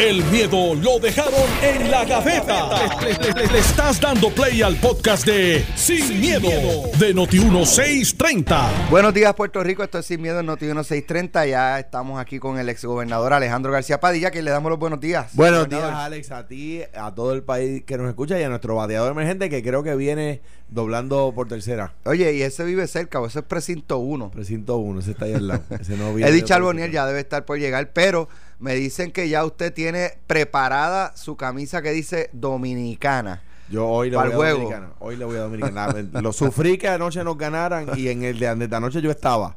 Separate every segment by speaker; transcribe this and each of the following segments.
Speaker 1: El miedo lo dejaron en la gaveta. Le, le- le- le estás dando play al podcast de Sin, miedo, de Noti1630.
Speaker 2: Buenos días, Puerto Rico. Esto es Sin Miedo en Noti 1630. Ya estamos aquí con el exgobernador Alejandro García Padilla, que le damos los buenos días.
Speaker 3: Buenos días. Alex, a ti, a todo el país que nos escucha y a nuestro bateador emergente que creo que viene doblando por tercera.
Speaker 2: Oye, y ese vive cerca, o ese es precinto 1.
Speaker 3: Precinto 1, ese está ahí al lado. Ese no viene
Speaker 2: Eddie
Speaker 3: política.
Speaker 2: ya debe estar por llegar, pero me dicen que ya usted tiene preparada su camisa que dice dominicana.
Speaker 3: Yo hoy le voy a
Speaker 2: juego.
Speaker 3: Dominicana. Hoy le voy a Dominicana. Lo sufrí que anoche nos ganaran y en el de, de anoche yo estaba.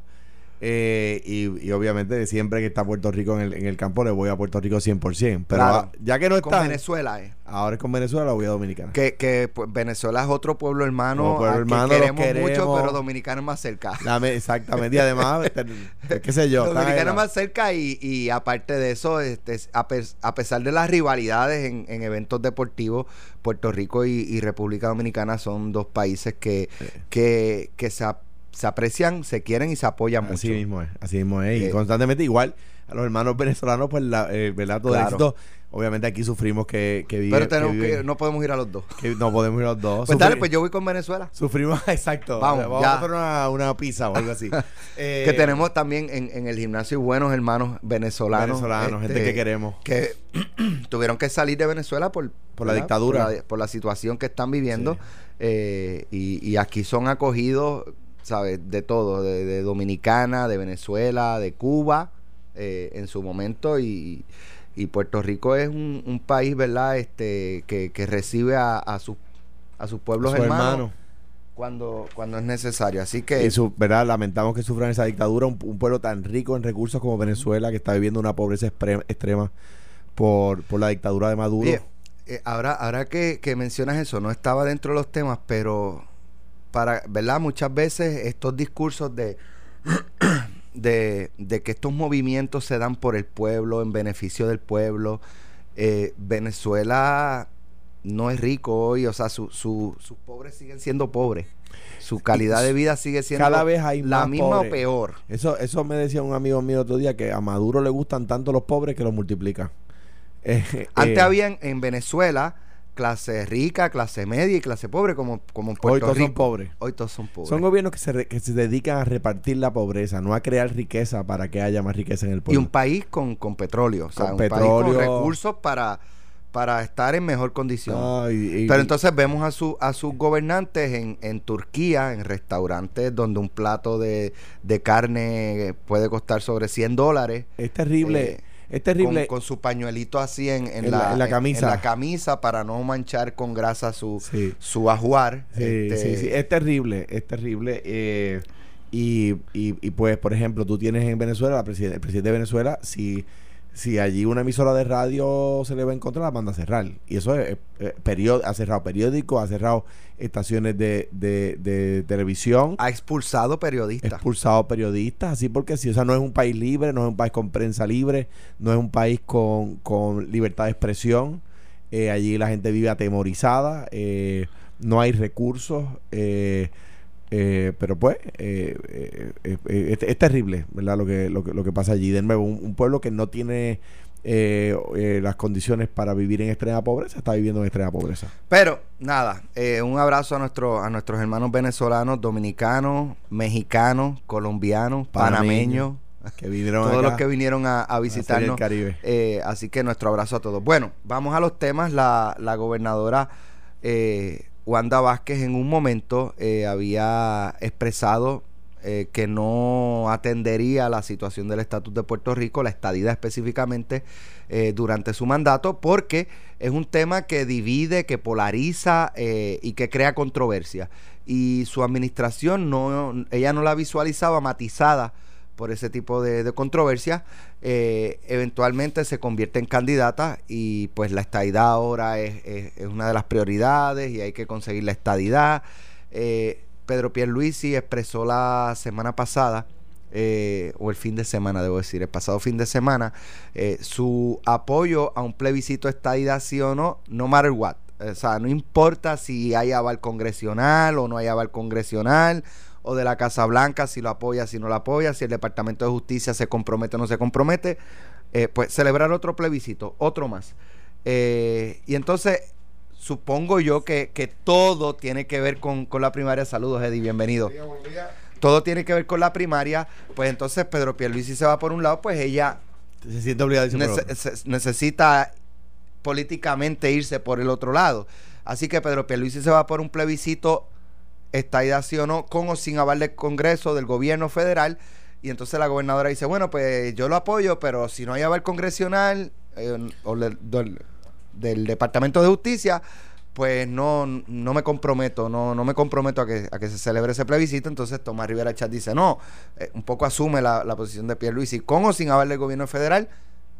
Speaker 3: Eh, y, y obviamente siempre que está Puerto Rico en el, en el campo le voy a Puerto Rico 100%. Pero
Speaker 2: Claro.
Speaker 3: ah, ya que no
Speaker 2: Con
Speaker 3: está,
Speaker 2: Venezuela, eh.
Speaker 3: ahora es con Venezuela, voy a Dominicana.
Speaker 2: Que, que pues, Venezuela es otro pueblo hermano,
Speaker 3: pueblo hermano,
Speaker 2: que queremos, mucho, pero Dominicana es más cerca.
Speaker 3: Exactamente. Y además, qué sé yo.
Speaker 2: Dominicana
Speaker 3: al
Speaker 2: más cerca y, y aparte de eso, este, a, a pesar de las rivalidades en, en eventos deportivos, Puerto Rico y, y República Dominicana son dos países que, que, que se, se aprecian, se quieren y se apoyan
Speaker 3: Así
Speaker 2: mucho.
Speaker 3: mismo es, así mismo es. Y
Speaker 2: Eh,
Speaker 3: constantemente igual a los hermanos venezolanos, pues la, eh, ¿verdad? Todo
Speaker 2: Claro.
Speaker 3: éxito. Obviamente aquí sufrimos que, que vive-
Speaker 2: Pero tenemos
Speaker 3: que
Speaker 2: no podemos ir a los dos.
Speaker 3: que no podemos ir los dos.
Speaker 2: Pues dale, pues yo voy con Venezuela.
Speaker 3: Sufrimos, exacto.
Speaker 2: Vamos,
Speaker 3: Vamos,
Speaker 2: ya.
Speaker 3: a hacer una, una pizza o algo así. Eh,
Speaker 2: que tenemos también en, en el gimnasio buenos hermanos venezolanos.
Speaker 3: venezolanos, gente
Speaker 2: este,
Speaker 3: que queremos.
Speaker 2: que tuvieron que salir de Venezuela por,
Speaker 3: Por la dictadura.
Speaker 2: por la, por la situación que están viviendo
Speaker 3: Sí.
Speaker 2: eh, y, y aquí son acogidos sabes de todo de, de Dominicana de Venezuela de Cuba eh, en su momento y, y Puerto Rico es un, un país verdad este que, que recibe a, a sus a sus pueblos
Speaker 3: Su
Speaker 2: hermanos
Speaker 3: hermano.
Speaker 2: cuando cuando es necesario así que
Speaker 3: Y su, ¿verdad? Lamentamos que sufran esa dictadura, un, un pueblo tan rico en recursos como Venezuela, que está viviendo una pobreza extrema por, por la dictadura de Maduro.
Speaker 2: Oye, eh, ahora, ahora que, que mencionas eso, no estaba dentro de los temas, pero para, ¿verdad? Muchas veces estos discursos de, de, de que estos movimientos se dan por el pueblo, en beneficio del pueblo, eh, Venezuela no es rico hoy, o sea, su, su- sus pobres siguen siendo pobres. Su calidad de vida sigue siendo
Speaker 3: Cada vez hay
Speaker 2: la
Speaker 3: más
Speaker 2: misma o peor.
Speaker 3: Eso, eso me decía un amigo mío otro día que a Maduro le gustan tanto los pobres que los multiplica. Eh,
Speaker 2: Antes
Speaker 3: eh,
Speaker 2: había en, en Venezuela clase rica, clase media y clase pobre como, como en
Speaker 3: Hoy
Speaker 2: Puerto
Speaker 3: todos
Speaker 2: Rico.
Speaker 3: son pobres.
Speaker 2: Hoy todos son pobres.
Speaker 3: Son gobiernos que se, re- que se dedican a repartir la pobreza, no a crear riqueza para que haya más riqueza en el
Speaker 2: y
Speaker 3: pueblo.
Speaker 2: un país con, con petróleo, o sea,
Speaker 3: Con
Speaker 2: un país
Speaker 3: petróleo.
Speaker 2: con recursos para, para estar en mejor condición.
Speaker 3: Y- y-
Speaker 2: Pero entonces vemos a, su, a sus gobernantes en, en Turquía, en restaurantes donde un plato de, de carne puede costar sobre 100 dólares.
Speaker 3: es terrible,
Speaker 2: eh,
Speaker 3: es terrible.
Speaker 2: con su pañuelito así en, en
Speaker 3: En la-
Speaker 2: la,
Speaker 3: en la camisa.
Speaker 2: en la camisa para no manchar con grasa su,
Speaker 3: Sí.
Speaker 2: su ajuar.
Speaker 3: Sí,
Speaker 2: Este,
Speaker 3: sí, sí, es terrible, es terrible. eh, y, y, y pues, por ejemplo, tú tienes en Venezuela, la presiden- el presidente de Venezuela, si, si allí una emisora de radio se le va en contra, la manda a cerrar. Y eso es, eh, period- ha cerrado periódicos, ha cerrado estaciones de, de, de televisión,
Speaker 2: Ha expulsado periodistas.
Speaker 3: expulsado periodistas, así porque si, o sea, no es un país libre, no es un país con prensa libre, no es un país con, con libertad de expresión. Eh, allí la gente vive atemorizada, eh, no hay recursos, eh, eh, pero pues eh, eh, es, es terrible, ¿verdad? Lo que, lo que, lo que pasa allí. De nuevo, un, un pueblo que no tiene eh, eh, las condiciones para vivir en extrema pobreza, está viviendo en extrema pobreza.
Speaker 2: Pero nada, eh, un abrazo a, nuestro, a nuestros hermanos venezolanos, dominicanos, mexicanos, colombianos, panameños,
Speaker 3: Que vinieron
Speaker 2: todos
Speaker 3: acá
Speaker 2: los que vinieron a, a visitarnos.
Speaker 3: Caribe.
Speaker 2: Eh, así que nuestro abrazo a todos. Bueno, vamos a los temas. La, la gobernadora Wanda Vázquez en un momento había expresado eh, que no atendería la situación del estatus de Puerto Rico, la estadidad específicamente, eh, durante su mandato, porque es un tema que divide, que polariza eh, y que crea controversia. Y su administración, no, ella no la visualizaba matizada por ese tipo de, de controversia, eh, eventualmente se convierte en candidata y pues la estadidad ahora es, una de las prioridades y hay que conseguir la estadidad. Pedro Pierluisi expresó la semana pasada, eh, o el fin de semana, debo decir, el pasado fin de semana, eh, su apoyo a un plebiscito estadidad sí o no, no matter what. O sea, no importa si hay aval congresional o no hay aval congresional o de la Casa Blanca, si lo apoya, si no lo apoya, si el Departamento de Justicia se compromete o no se compromete, eh, pues celebrar otro plebiscito, otro más. Y entonces, supongo yo que, que todo tiene que ver con, con la primaria. Saludos, Eddie, bienvenido. Todo tiene que ver con la primaria. Pues entonces Pedro Pierluisi se va por un lado, pues ella
Speaker 3: Se siente obligado a decir por
Speaker 2: nece-
Speaker 3: otro.
Speaker 2: se- necesita políticamente irse por el otro lado. Así que Pedro Pierluisi se va por un plebiscito, estaidad sí o no, con o sin aval del Congreso, del gobierno federal. Y entonces la gobernadora dice, bueno, pues yo lo apoyo, pero si no hay aval congresional eh, o le- del Departamento de Justicia, pues no, no me comprometo, no, no me comprometo a que, a que se celebre ese plebiscito. Entonces Tomás Rivera Chat dice, no, eh, un poco asume la, la posición de Pierluisi, con o sin aval del gobierno federal,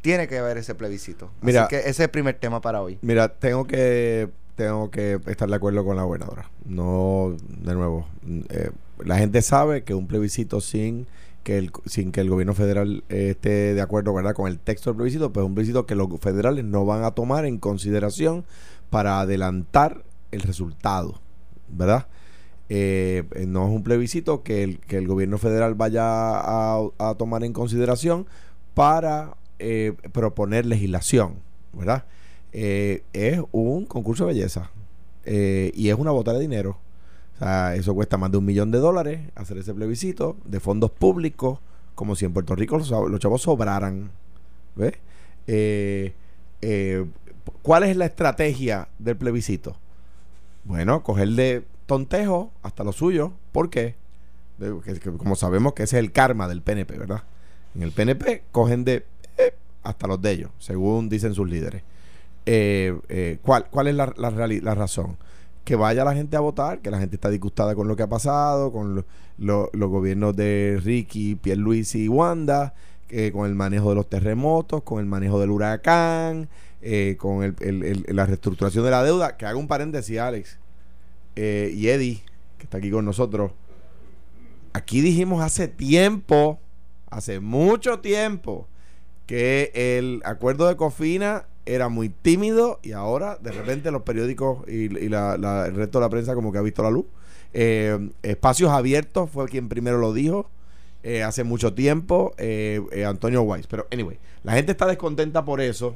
Speaker 2: tiene que haber ese plebiscito.
Speaker 3: Mira-
Speaker 2: Así que ese es el primer tema para hoy.
Speaker 3: Mira, tengo que tengo que estar de acuerdo con la gobernadora. No, de nuevo, eh, la gente sabe que un plebiscito sin que el sin que el gobierno federal eh, esté de acuerdo, ¿verdad? Con el texto del plebiscito, pues es un plebiscito que los federales no van a tomar en consideración para adelantar el resultado, ¿verdad? Eh, eh, no es un plebiscito que el, que el gobierno federal vaya a, a tomar en consideración para eh, proponer legislación, ¿verdad? Es un concurso de belleza y es una bota de dinero. O sea, eso cuesta más de un millón de dólares hacer ese plebiscito de fondos públicos, como si en Puerto Rico los, chavos sobraran. ¿Ves? Eh, eh, ¿Cuál es la estrategia del plebiscito? Bueno, coger de tontejo hasta lo suyo. ¿Por qué? De- como sabemos que ese es el karma del PNP, ¿verdad? En el PNP cogen de eh, hasta los de ellos, según dicen sus líderes. Eh, eh, ¿cuál, ¿Cuál es la, la razón? Que vaya la gente a votar, que la gente está disgustada con lo que ha pasado, con lo- lo- los gobiernos de Ricky, Pierluisi y Wanda, que con el manejo de los terremotos, con el manejo del huracán, eh, con el- el- el- la reestructuración de la deuda. Que haga un paréntesis, Alex. Eh, y Eddie, que está aquí con nosotros. Aquí dijimos hace tiempo, hace mucho tiempo, que el acuerdo de Cofina era muy tímido y ahora de repente los periódicos y, la- la- el resto de la prensa como que ha visto la luz. Eh, Espacios Abiertos fue quien primero lo dijo eh, hace mucho tiempo, eh, eh, Antonio Weiss. Pero anyway, la gente está descontenta por eso.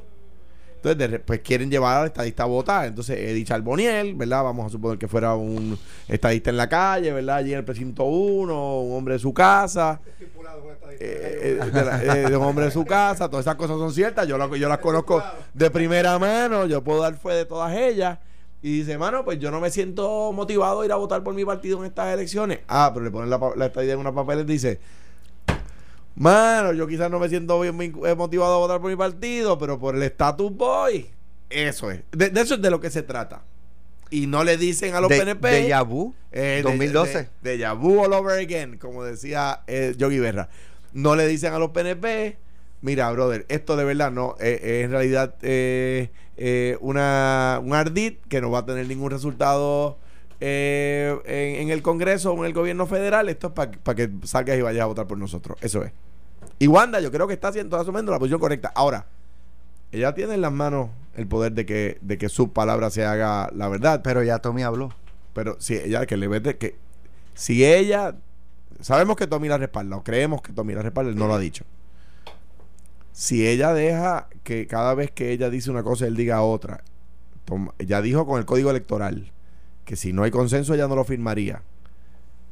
Speaker 3: Entonces, de pues quieren llevar al estadista a votar. Entonces, Eddie Charboniel, ¿verdad? Vamos a suponer que fuera un estadista en la calle, ¿verdad? Allí en el precinto 1, un hombre de su casa. Eh, eh, de, la- eh, de un hombre de su casa, todas esas cosas son ciertas. Yo, la- yo las conozco de primera mano, yo puedo dar fe de todas ellas. Y dice, mano, pues yo no me siento motivado a ir a votar por mi partido en estas elecciones. Ah, pero le ponen la, la estadía en una papel y dice, mano, yo quizás no me siento bien eh, motivado a votar por mi partido, pero por el status boy. Eso es. De, de eso es de lo que se trata. Y no le dicen a los
Speaker 2: de,
Speaker 3: PNP. Eh, de-
Speaker 2: 2012.
Speaker 3: De, de, vu all over again, como decía eh, Yogi Berra. No le dicen a los PNP, mira, brother, esto de verdad no eh, es en realidad eh, eh, una, un ardid que no va a tener ningún resultado eh, en, en el Congreso o en el gobierno federal. Esto es para que salgas y vayas a votar por nosotros. Eso es. Y Wanda, yo creo que está haciendo asumiendo la posición correcta. Ahora, ella tiene en las manos el poder de que, de que su palabra se haga la verdad.
Speaker 2: Pero ya Tommy habló.
Speaker 3: Pero si ella que le vete que si ella sabemos que Tommy la respalda o creemos que Tommy la respalda, él no lo ha dicho. Si ella deja que cada vez que ella dice una cosa él diga otra. Tom- ella dijo con el código electoral que si no hay consenso ella no lo firmaría.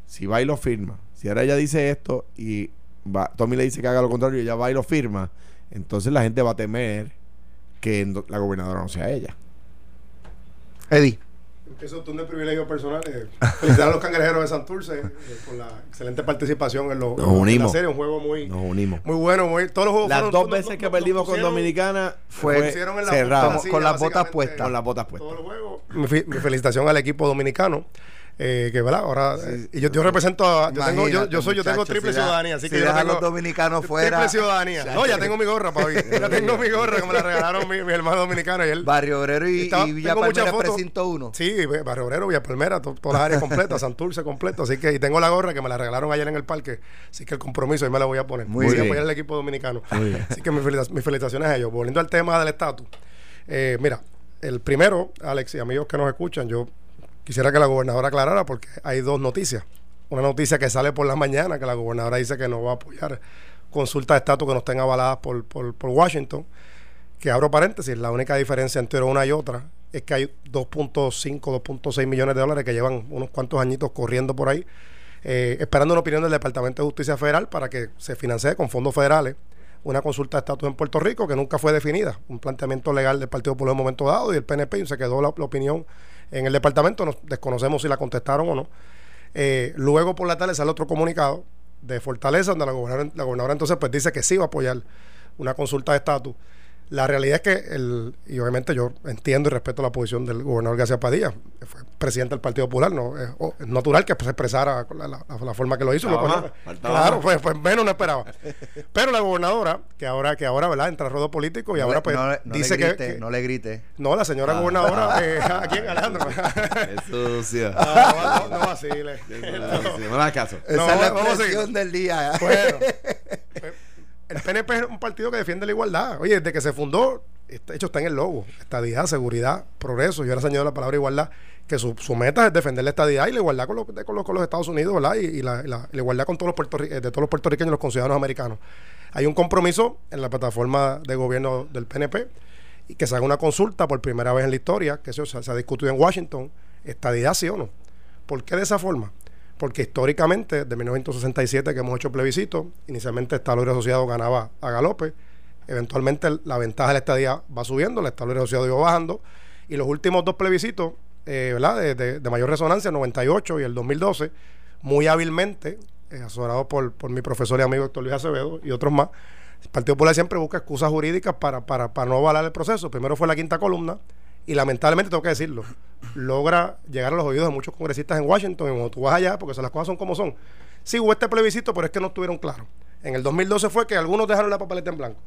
Speaker 3: Si va y lo firma. Si ahora ella dice esto y va, Tommy le dice que haga lo contrario y ella va y lo firma, entonces la gente va a temer que la gobernadora no sea ella.
Speaker 2: Eddie.
Speaker 4: Empiezo tú de privilegio personal. Eh, felicitar a los cangrejeros de Santurce eh, por la excelente participación en, lo-
Speaker 3: Nos
Speaker 4: en la
Speaker 3: unimos.
Speaker 4: serie. Un juego muy,
Speaker 3: Nos unimos.
Speaker 4: muy bueno. Muy, todos los juegos
Speaker 3: Las
Speaker 4: fueron-
Speaker 3: dos veces
Speaker 4: nos-
Speaker 3: que
Speaker 4: nos
Speaker 3: perdimos con Dominicana
Speaker 2: Fue-
Speaker 4: la
Speaker 3: cerrado.
Speaker 2: Con- las botas puestas.
Speaker 3: Con las botas puestas.
Speaker 4: Mi felicitación al equipo dominicano. Eh, que verdad, ahora eh, y yo, yo represento a, yo, tengo, yo, yo soy yo tengo triple
Speaker 2: si
Speaker 4: ciudadanía, así
Speaker 2: si
Speaker 4: que yo tengo
Speaker 2: los dominicanos fuera.
Speaker 4: triple ciudadanía. No, ya tengo mi gorra, papi. Ya tengo mi gorra que me la regalaron mi, mi hermano dominicano y él.
Speaker 2: Barrio Obrero y,
Speaker 4: Estaba-
Speaker 2: y Villa Palmera precinto 1.
Speaker 4: Sí, Barrio Obrero, Villa Palmera, to- todas las áreas completas, Santurce completo. Así que, y tengo la gorra que me la regalaron ayer en el parque. Así que el compromiso ahí me la voy a poner.
Speaker 2: Muy
Speaker 4: voy
Speaker 2: bien.
Speaker 4: a apoyar al equipo dominicano.
Speaker 3: Muy bien.
Speaker 4: Así que mis felicitaciones a ellos. Volviendo al tema del estatus. Eh, mira, el primero, Alex y amigos que nos escuchan, yo quisiera que la gobernadora aclarara porque hay dos noticias. una noticia que sale por la mañana, que la gobernadora dice que no va a apoyar consultas de estatus que no estén avaladas por, por, Washington, que abro paréntesis, la única diferencia entre una y otra es que hay 2.5, 2.6 millones de dólares que llevan unos cuantos añitos corriendo por ahí, eh, esperando una opinión del Departamento de Justicia Federal para que se financie con fondos federales una consulta de estatus en Puerto Rico que nunca fue definida, un planteamiento legal del Partido Popular en un momento dado y el PNP y se quedó la opinión en el departamento, nos desconocemos si la contestaron o no. Eh, luego por la tarde sale otro comunicado de Fortaleza donde la gobernadora, la gobernadora entonces pues dice que sí va a apoyar una consulta de estatus la realidad es que, el, y obviamente yo entiendo y respeto la posición del gobernador García Padilla, que fue presidente del Partido Popular, no es, es natural que se expresara la, la, la, forma que lo hizo. Lo claro, pues, pues, menos no esperaba. Pero la gobernadora, que ahora, que ahora ¿verdad? entra a rodo político y
Speaker 2: no
Speaker 4: ahora
Speaker 2: le,
Speaker 4: pues
Speaker 2: no, no
Speaker 4: dice
Speaker 2: le grite,
Speaker 4: que,
Speaker 2: No le grite.
Speaker 4: No, la señora
Speaker 2: Ah.
Speaker 4: gobernadora, eh, ¿a quién, Alejandro?
Speaker 3: Es sucio.
Speaker 4: Ah, no, no, no vacile.
Speaker 3: No le hagas caso.
Speaker 2: Esa
Speaker 4: No,
Speaker 2: es la del día.
Speaker 4: Bueno, el PNP es un partido que defiende la igualdad. Oye, desde que se fundó, de hecho está en el logo, estadidad, seguridad, progreso. Yo ahora se añadió la palabra igualdad, que su, meta es defender la estadidad y la igualdad con, lo, con, los, Estados Unidos, ¿verdad? Y, la, igualdad con todos los puertorri de todos los puertorriqueños y los conciudadanos americanos. Hay un compromiso en la plataforma de gobierno del PNP y que se haga una consulta por primera vez en la historia, que se, se ha discutido en Washington, estadidad sí o no. ¿Por qué de esa forma? Porque históricamente, de 1967 que hemos hecho plebiscito, inicialmente el Estado Libre Asociado ganaba a galope, eventualmente la ventaja de la estadía va subiendo, el Estado Libre Asociado iba bajando, y los últimos dos plebiscitos, eh, ¿verdad? De, mayor resonancia, el 98 y el 2012, muy hábilmente, eh, por, por mi profesor y amigo Héctor Luis Acevedo y otros más, el Partido Popular siempre busca excusas jurídicas para, para, para no avalar el proceso. Primero fue la quinta columna, y lamentablemente tengo que decirlo, logra llegar a los oídos de muchos congresistas en Washington, y cuando tú vas allá, porque las cosas son como son. Sí, hubo este plebiscito, pero es que no estuvieron claros. En el 2012 fue que algunos dejaron la papeleta en blanco.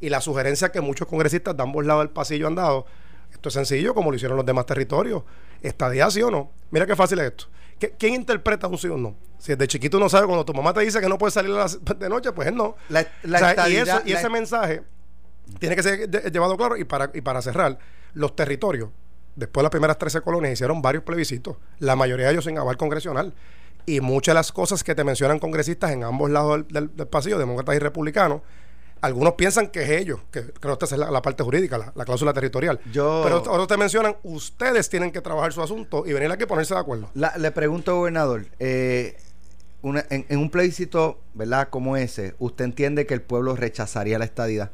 Speaker 4: Y la sugerencia que muchos congresistas de ambos lados del pasillo han dado, esto es sencillo, como lo hicieron los demás territorios. ¿Estadía sí o no? Mira qué fácil es esto. ¿Quién interpreta un sí o no? Si desde chiquito uno sabe, cuando tu mamá te dice que no puedes salir de noche, pues él no.
Speaker 2: La, la
Speaker 4: o sea,
Speaker 2: estadidad,
Speaker 4: y, eso, y ese mensaje tiene que ser llevado claro. Y para, y para cerrar, los territorios, después de las primeras 13 colonias, hicieron varios plebiscitos, la mayoría de ellos sin aval congresional. Y muchas de las cosas que te mencionan congresistas en ambos lados del, del, del pasillo, demócratas y republicanos, algunos piensan que es ellos, que creo que esta es la, la parte jurídica, la, la, cláusula territorial.
Speaker 2: Yo,
Speaker 4: Pero otros te mencionan, ustedes tienen que trabajar su asunto y venir aquí a ponerse de acuerdo.
Speaker 2: La, le pregunto, gobernador, eh, una, en, en, un plebiscito, ¿verdad? Como ese, ¿usted entiende que el pueblo rechazaría la estadidad?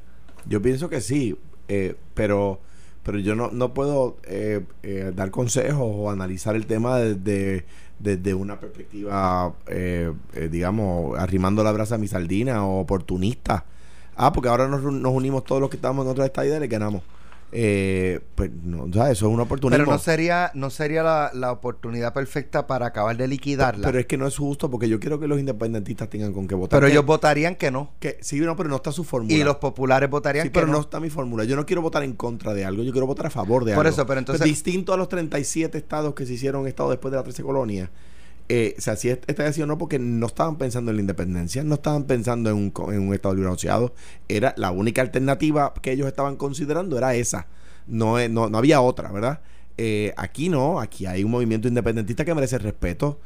Speaker 3: Yo pienso que sí, eh, pero pero yo no, no puedo eh, eh, dar consejos o analizar el tema desde, desde una perspectiva, eh, digamos, arrimando la brasa a mi sardina o oportunista. Ah, porque ahora nos, nos unimos todos los que estamos en otra estadía y ganamos. Eh, pues no, o sea, eso es una oportunidad.
Speaker 2: Pero no sería, no sería la, la, oportunidad perfecta para acabar de liquidarla.
Speaker 3: Pero es que no es justo porque yo quiero que los independentistas tengan con qué votar.
Speaker 2: Pero ellos votarían que no.
Speaker 3: Que, sí, no, pero no está su fórmula.
Speaker 2: Y los populares votarían
Speaker 3: sí,
Speaker 2: que
Speaker 3: pero
Speaker 2: no.
Speaker 3: no está mi fórmula. Yo no quiero votar en contra de algo, yo quiero votar a favor de
Speaker 2: Por
Speaker 3: algo.
Speaker 2: eso, pero entonces.
Speaker 3: Distinto a los 37 estados que se hicieron estado después de las 13 colonias. Eh, sea, si esta decisión no, porque no estaban pensando en la independencia, no estaban pensando en un, Estado libre asociado. Era la única alternativa que ellos estaban considerando, era esa. No, no, no había otra, ¿verdad? Eh, aquí no, aquí hay un movimiento independentista que merece respeto.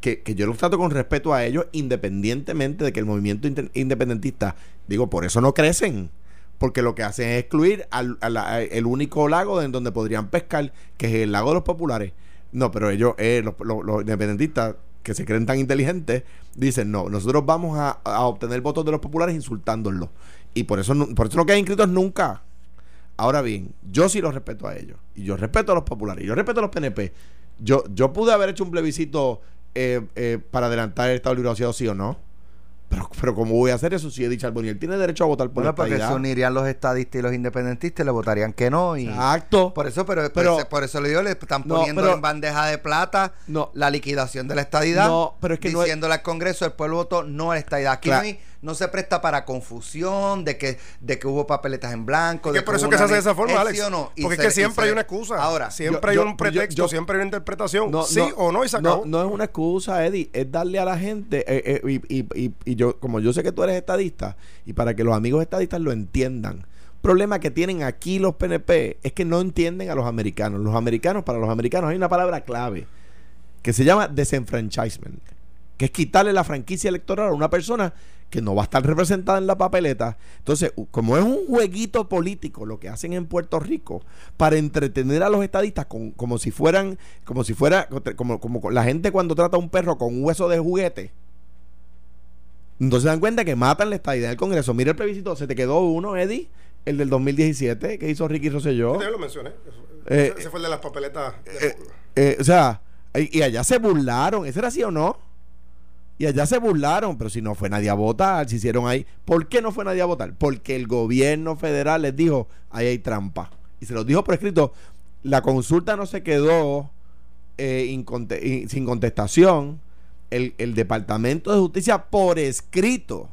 Speaker 3: Que, que yo los trato con respeto a ellos, independientemente de que el movimiento independentista, digo, por eso no crecen porque lo que hacen es excluir al, al, al, el único lago en donde podrían pescar, que es el lago de los populares. No, pero ellos, eh, los, los, los, independentistas que se creen tan inteligentes, dicen, no, nosotros vamos a, obtener votos de los populares insultándolos. Y por eso, no, por eso no quedan inscritos nunca. Ahora bien, yo sí los respeto a ellos. Y yo respeto a los populares. Y yo respeto a los PNP. Yo, yo pude haber hecho un plebiscito eh, eh, para adelantar el Estado Libre Asociado, sí o no. Pero, pero ¿cómo voy a hacer eso si Eddie Charbonnier tiene derecho a votar por
Speaker 2: bueno,
Speaker 3: la
Speaker 2: porque se unirían los estadistas y los independentistas y le votarían que no. Y
Speaker 3: Exacto.
Speaker 2: Por eso, pero, pero por, por eso le digo, le están poniendo no, pero, en bandeja de plata
Speaker 3: no,
Speaker 2: la liquidación de la estadidad.
Speaker 3: No, pero es que
Speaker 2: diciéndole
Speaker 3: no
Speaker 2: al Congreso, el pueblo votó no a la estadidad. Aquí claro. no, hay, no, se presta para confusión de que, de que hubo papeletas en blanco.
Speaker 4: Es
Speaker 2: de
Speaker 4: que por eso que se hace de esa forma, Alex.
Speaker 2: Sí o no?
Speaker 4: Porque es que siempre hay una excusa.
Speaker 2: Ahora,
Speaker 4: siempre
Speaker 3: yo,
Speaker 4: hay un pretexto,
Speaker 3: yo, yo,
Speaker 4: siempre hay una interpretación.
Speaker 3: No,
Speaker 4: sí
Speaker 3: no,
Speaker 4: o no y se acabó.
Speaker 3: No, no es una excusa, Eddie. Es darle a la gente. Eh, eh, y, y, y, y yo, como yo sé que tú eres estadista, y para que los amigos estadistas lo entiendan. Problema que tienen aquí los PNP es que no entienden a los americanos. Los americanos, para los americanos, hay una palabra clave que se llama desenfranchisement. que es quitarle la franquicia electoral a una persona que no va a estar representada en la papeleta. Entonces, como es un jueguito político lo que hacen en Puerto Rico para entretener a los estadistas con- como si fueran, como si fuera, como, como la gente cuando trata a un perro con un hueso de juguete. Entonces se dan cuenta que matan la estadidad del Congreso. Mira el plebiscito, se te quedó uno, Eddie, el del 2017 que hizo Ricky Rosselló.
Speaker 4: Yo lo mencioné.
Speaker 3: Eh,
Speaker 4: ese, ese fue el de las papeletas.
Speaker 3: Eh, eh, o sea, y, y allá se burlaron. ¿Ese era así o no? Y allá se burlaron, pero si no fue nadie a votar, se hicieron ahí. ¿Por qué no fue nadie a votar? Porque el gobierno federal les dijo, ahí hay trampa. Y se los dijo por escrito. La consulta no se quedó eh, sin contestación. El, el Departamento de Justicia por escrito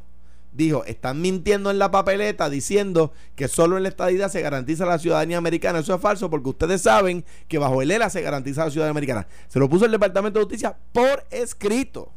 Speaker 3: dijo, están mintiendo en la papeleta diciendo que solo en la estadidad se garantiza la ciudadanía americana. Eso es falso porque ustedes saben que bajo el ELA se garantiza la ciudadanía americana. Se lo puso el Departamento de Justicia por escrito.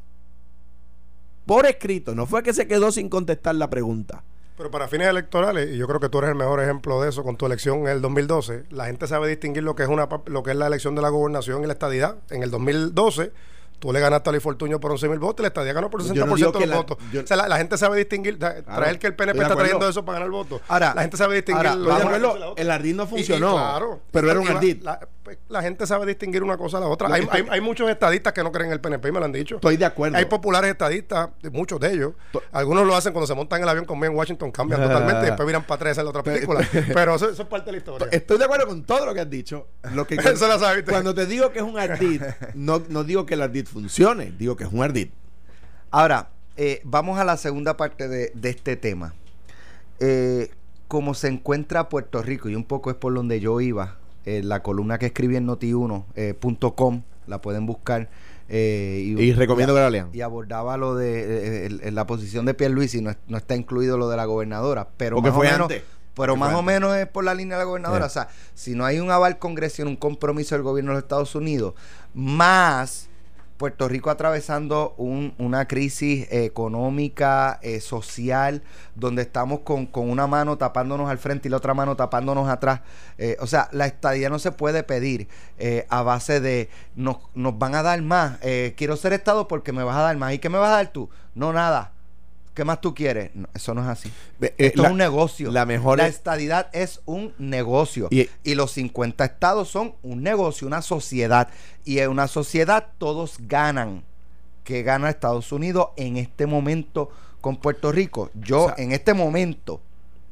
Speaker 3: Por escrito. No fue que se quedó sin contestar la pregunta.
Speaker 4: Pero para fines electorales, y yo creo que tú eres el mejor ejemplo de eso con tu elección en el 2012, la gente sabe distinguir lo que es una lo que es la elección de la gobernación y la estadidad. En el 2012, tú le ganaste a Luis Fortuño por 11 mil votos, y la estadía ganó por
Speaker 3: Yo
Speaker 4: 60%
Speaker 3: no digo
Speaker 4: de los
Speaker 3: la-
Speaker 4: votos.
Speaker 3: yo-
Speaker 4: o sea, la, la gente sabe distinguir, traer que el PNP está trayendo eso para ganar votos.
Speaker 2: Ahora-
Speaker 4: la gente sabe distinguir.
Speaker 2: ahora,
Speaker 3: el ardid no
Speaker 4: Y- y
Speaker 3: funcionó,
Speaker 4: claro,
Speaker 3: pero era un ardid.
Speaker 4: La, pues, la gente sabe distinguir una cosa de la otra. Hay,
Speaker 3: estoy-
Speaker 4: hay- hay muchos estadistas que no creen en el PNP y me lo han dicho.
Speaker 3: Estoy de acuerdo.
Speaker 4: Hay populares estadistas, muchos de ellos. Algunos lo hacen cuando se montan en el avión conmigo en Washington, cambian totalmente y después miran para atrás hacen la otra película. Pero eso, eso es parte de la historia.
Speaker 3: Estoy de acuerdo con todo lo que has dicho. Lo que,
Speaker 4: Eso lo sabes.
Speaker 3: Cuando te digo que es un ardid, no, no digo que el ardid funcione, digo que es un ardid.
Speaker 2: Ahora, eh, vamos a la segunda parte de, de este tema. Eh, como se encuentra Puerto Rico, y un poco es por donde yo iba, eh, la columna que escribí en noti1.com, la pueden buscar. eh,
Speaker 3: Y recomiendo que la lean.
Speaker 2: Y abordaba lo de eh, el- el- la posición de Pierluisi, no, no está incluido lo de la gobernadora, pero
Speaker 3: Porque
Speaker 2: más
Speaker 3: fue
Speaker 2: o menos,
Speaker 3: antes.
Speaker 2: pero
Speaker 3: Porque
Speaker 2: más o
Speaker 3: antes.
Speaker 2: menos es por la línea de la gobernadora.
Speaker 3: Sí.
Speaker 2: O sea, si no hay un aval congresional, un compromiso del gobierno de los Estados Unidos, más Puerto Rico atravesando un- una crisis económica, eh, social, donde estamos con, una mano tapándonos al frente y la otra mano tapándonos atrás. Eh, o sea, la estadía no se puede pedir eh, a base de nos, nos van a dar más. quiero ser Estado porque me vas a dar más. ¿Y qué me vas a dar tú? No, nada. ¿Qué más tú quieres? No, eso no es así.
Speaker 3: Eh,
Speaker 2: Esto
Speaker 3: la-
Speaker 2: es un negocio.
Speaker 3: la mejor
Speaker 2: la
Speaker 3: es-
Speaker 2: estadidad es un negocio.
Speaker 3: Y-
Speaker 2: Y, los 50 estados son un negocio, una sociedad. Y en una sociedad todos ganan. ¿Qué gana Estados Unidos en este momento con Puerto Rico? Yo
Speaker 3: O sea-
Speaker 2: en este momento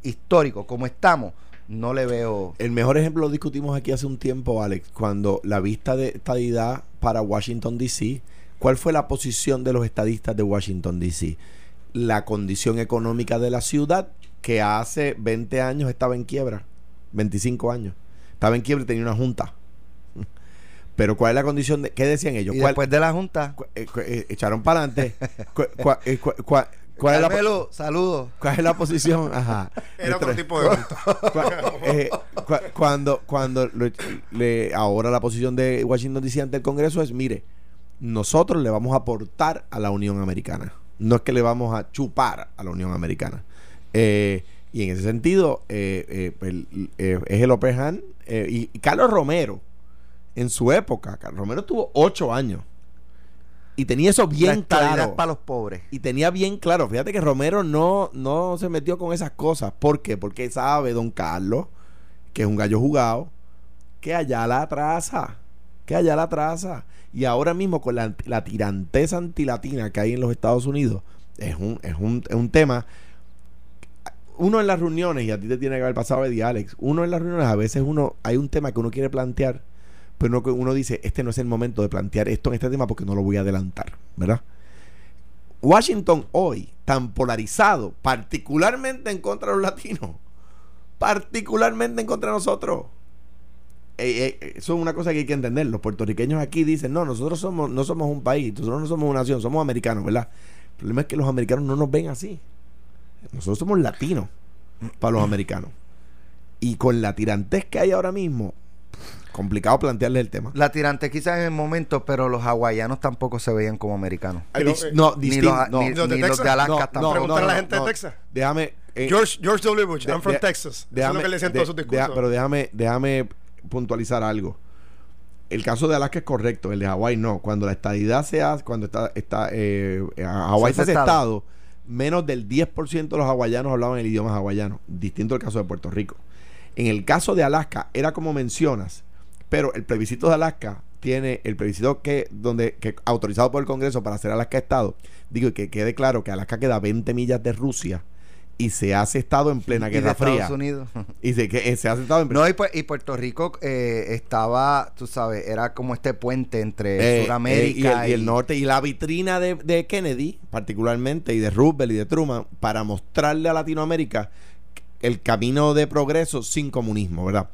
Speaker 2: histórico, como estamos, no le veo...
Speaker 3: El mejor ejemplo lo discutimos aquí hace un tiempo, Alex, cuando la vista de estadidad para Washington, D.C., ¿cuál fue la posición de los estadistas de Washington, D.C.? La condición económica de la ciudad, que hace 20 años estaba en quiebra, 25 años, estaba en quiebra y tenía una junta. Pero ¿cuál es la condición de qué decían ellos?
Speaker 2: Y
Speaker 3: ¿Cuál-
Speaker 2: después de la Junta,
Speaker 3: eh, eh, echaron para adelante. ¿Cuál, cuál- eh, cuál- es la,
Speaker 2: saludos.
Speaker 3: cuál es la posición? Ajá.
Speaker 4: Era otro tipo de junta.
Speaker 3: Cua- eh, cua- cuando cuando lo- le, ahora la posición de Washington DC ante el Congreso es mire nosotros le vamos a aportar a la Unión Americana no es que le vamos a chupar a la Unión Americana Eh, y en ese sentido eh, eh, el- eh, es el y, y Carlos Romero en su época Carlos Romero tuvo ocho años y tenía eso bien claro
Speaker 2: para los pobres.
Speaker 3: y tenía bien claro, fíjate que Romero no, no se metió con esas cosas. ¿Por qué? Porque sabe, don Carlos, que es un gallo jugado, que allá la traza, que allá la traza. Y ahora mismo con la, la tiranteza antilatina que hay en los Estados Unidos, es un, es un, es un tema. Uno en las reuniones, y a ti te tiene que haber pasado de Alex, uno en las reuniones a veces uno, hay un tema que uno quiere plantear, pero uno, uno dice, este no es el momento de plantear esto en este tema porque no lo voy a adelantar, ¿verdad? Washington hoy, tan polarizado, particularmente en contra de los latinos, particularmente en contra de nosotros. Eh, eh, eso es una cosa que hay que entender. Los puertorriqueños aquí dicen, no, nosotros somos, no somos un país, nosotros no somos una nación, somos americanos, ¿verdad? El problema es que los americanos no nos ven así. Nosotros somos latinos para los americanos. Y con la tirantez que hay ahora mismo, complicado plantearles el tema.
Speaker 2: La tirante quizás en el momento, pero los hawaianos tampoco se veían como americanos.
Speaker 4: Y lo-
Speaker 3: Dis- no,
Speaker 2: Ni los,
Speaker 3: no,
Speaker 2: ni,
Speaker 4: de
Speaker 2: los Alaska
Speaker 3: no,
Speaker 2: tampoco.
Speaker 3: no,
Speaker 4: Preguntar
Speaker 3: no,
Speaker 4: a la
Speaker 3: no,
Speaker 4: gente de
Speaker 3: no.
Speaker 4: Texas.
Speaker 3: Déjame. eh,
Speaker 4: George, George W. Bush,
Speaker 3: de-
Speaker 4: I'm from
Speaker 3: de-
Speaker 4: Texas. Eso es
Speaker 3: déjame-
Speaker 4: lo que le decía en
Speaker 3: de-
Speaker 4: todos sus discursos.
Speaker 3: pero déjame, déjame puntualizar algo. el caso de Alaska es correcto, el de Hawái no. Cuando la estadidad se hace, cuando está, está eh, Hawái se hace estado, menos del 10% de los hawaianos hablaban el idioma hawaiano, distinto al caso de Puerto Rico. En el caso de Alaska, era como mencionas, pero el plebiscito de Alaska tiene el plebiscito que donde que autorizado por el Congreso para hacer Alaska estado. Digo que quede claro que Alaska queda 20 millas de Rusia y se hace estado en plena
Speaker 2: Y
Speaker 3: Guerra
Speaker 2: de
Speaker 3: Fría.
Speaker 2: Estados Unidos.
Speaker 3: Y se, que, eh, se hace estado en
Speaker 2: No, y, Pu- y Puerto Rico eh, estaba, tú sabes, era como este puente entre
Speaker 3: Eh,
Speaker 2: Sudamérica
Speaker 3: eh, y, el, y el norte y la vitrina de, de Kennedy particularmente y de Roosevelt y de Truman para mostrarle a Latinoamérica el camino de progreso sin comunismo, ¿verdad?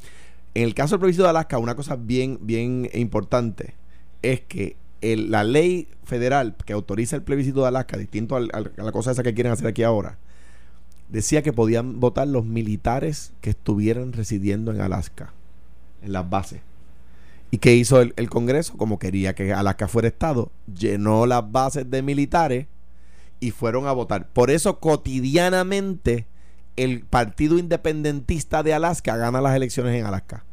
Speaker 3: En el caso del plebiscito de Alaska, una cosa bien, bien importante es que el- la ley federal que autoriza el plebiscito de Alaska, distinto al- al- a la cosa esa que quieren hacer aquí ahora, decía que podían votar los militares que estuvieran residiendo en Alaska, en las bases. ¿Y qué hizo el, Congreso? Como quería que Alaska fuera Estado, llenó las bases de militares y fueron a votar. Por eso cotidianamente el Partido Independentista de Alaska gana las elecciones en Alaska.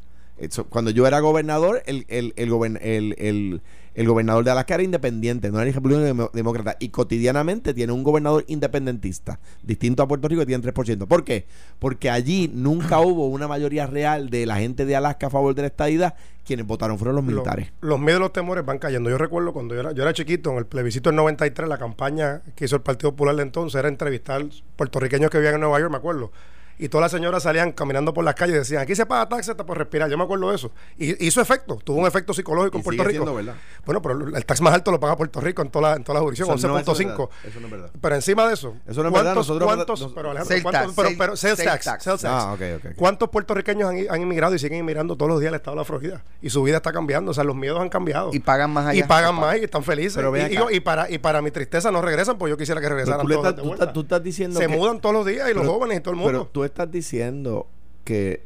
Speaker 3: Cuando yo era gobernador, el, el, el- gobernador de Alaska era independiente, no era republicano demócrata. Y cotidianamente tiene un gobernador independentista, distinto a Puerto Rico, que tiene 3%. ¿Por qué? Porque allí nunca hubo una mayoría real de la gente de Alaska a favor de la estadidad. Quienes votaron fueron los
Speaker 4: Lo-
Speaker 3: militares.
Speaker 4: Los, miedos y los temores van cayendo. Yo recuerdo cuando yo era, yo era chiquito, en el plebiscito del 93, la campaña que hizo el Partido Popular de entonces era entrevistar puertorriqueños que vivían en Nueva York, me acuerdo. Y todas las señoras salían caminando por las calles y decían, aquí se paga taxi hasta por respirar. Yo me acuerdo de eso. Y hizo efecto, tuvo un efecto psicológico
Speaker 3: Y
Speaker 4: en Puerto
Speaker 3: sigue
Speaker 4: Rico.
Speaker 3: siendo.
Speaker 4: Bueno, pero el tax más alto lo paga Puerto Rico en toda la, en toda la jurisdicción,
Speaker 3: Eso no, eso no es
Speaker 4: 11.5.
Speaker 3: verdad. Eso no es verdad.
Speaker 4: Pero encima de eso,
Speaker 3: Eso no es verdad,
Speaker 4: ¿cuántos,
Speaker 3: nosotros-
Speaker 4: cuántos-
Speaker 3: nos-
Speaker 4: pero Alejandro,
Speaker 2: Sales
Speaker 4: ¿cuántos-
Speaker 2: tax,
Speaker 4: pero-
Speaker 2: sales-
Speaker 4: pero sales
Speaker 2: sales
Speaker 4: tax,
Speaker 2: tax.
Speaker 4: sales tax.
Speaker 3: Ah, ok, ok, ok.
Speaker 4: ¿Cuántos puertorriqueños han, han inmigrado y siguen inmigrando todos los días al estado de la Florida? Y su vida está cambiando, o sea, los miedos han cambiado.
Speaker 2: Y pagan más allá.
Speaker 4: Y pagan más y están felices.
Speaker 3: Pero
Speaker 4: y, y- y para, y para mi tristeza no regresan, pues yo quisiera que
Speaker 3: Pero
Speaker 4: regresaran
Speaker 3: tú,
Speaker 4: todos
Speaker 3: estás,
Speaker 4: de
Speaker 3: tú
Speaker 4: vuelta.
Speaker 3: estás- tú estás diciendo
Speaker 4: Se
Speaker 3: que-
Speaker 4: mudan todos los días y los jóvenes y todo el mundo.
Speaker 3: Tú estás diciendo que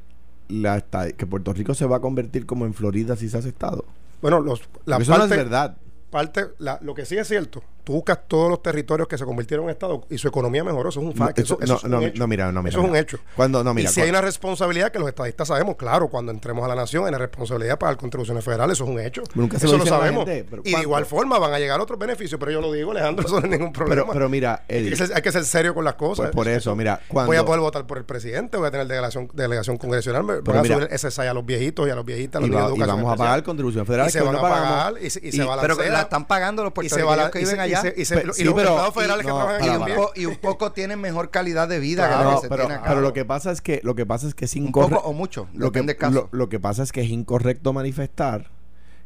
Speaker 3: la que Puerto Rico se va a convertir como en Florida si se hace estado.
Speaker 4: bueno, los, la
Speaker 3: Porque eso no es
Speaker 4: parte,
Speaker 3: verdad.
Speaker 4: parte la- lo que sí es cierto, tú buscas todos los territorios que se convirtieron en Estado y su economía mejoró, eso es un fact.
Speaker 3: eso-
Speaker 4: eso, eso
Speaker 3: no,
Speaker 4: es un hecho.
Speaker 3: no, mira, no, mira,
Speaker 4: Eso es un hecho.
Speaker 3: Cuando, no, mira,
Speaker 4: y si hay una responsabilidad que los estadistas sabemos, claro, cuando entremos a la nación, hay una responsabilidad para las contribuciones federales, eso es un hecho.
Speaker 3: Nunca se
Speaker 4: eso
Speaker 3: lo a
Speaker 4: sabemos.
Speaker 3: gente,
Speaker 4: y de igual forma van a llegar otros beneficios, pero yo lo digo, Alejandro, eso no es ningún problema.
Speaker 3: pero, pero mira,
Speaker 4: hay,
Speaker 3: Eddie,
Speaker 4: que ser, hay que ser serio con las cosas.
Speaker 3: pues por eso, mira, cuando,
Speaker 4: Voy a poder votar por el presidente, voy a tener delegación, delegación congresional, me van a
Speaker 3: mira-
Speaker 4: subir ese a los viejitos y a los viejitas, a los
Speaker 3: y, va- y vamos a pagar contribuciones
Speaker 4: y
Speaker 3: federales
Speaker 4: se
Speaker 3: que
Speaker 4: van a pagar y se, y se
Speaker 3: Y-
Speaker 4: balancea.
Speaker 2: Pero la están pagando los
Speaker 4: y se va
Speaker 2: puertorriqueños que viven allá.
Speaker 4: Y, se,
Speaker 3: Pe-
Speaker 4: y
Speaker 3: sí,
Speaker 4: los
Speaker 3: pero-
Speaker 4: federales que
Speaker 3: no,
Speaker 4: trabajan
Speaker 2: Y
Speaker 4: aquí
Speaker 2: un,
Speaker 3: para.
Speaker 4: también.
Speaker 2: po- y un poco tienen mejor calidad de vida
Speaker 4: Claro,
Speaker 2: que la que
Speaker 3: No,
Speaker 2: se
Speaker 3: pero,
Speaker 2: tiene acá.
Speaker 3: pero lo que pasa es que lo que pasa es que es
Speaker 2: un
Speaker 3: incorrecto.
Speaker 2: poco o mucho,
Speaker 3: lo que,
Speaker 2: caso.
Speaker 3: lo, lo pasa es que es incorrecto manifestar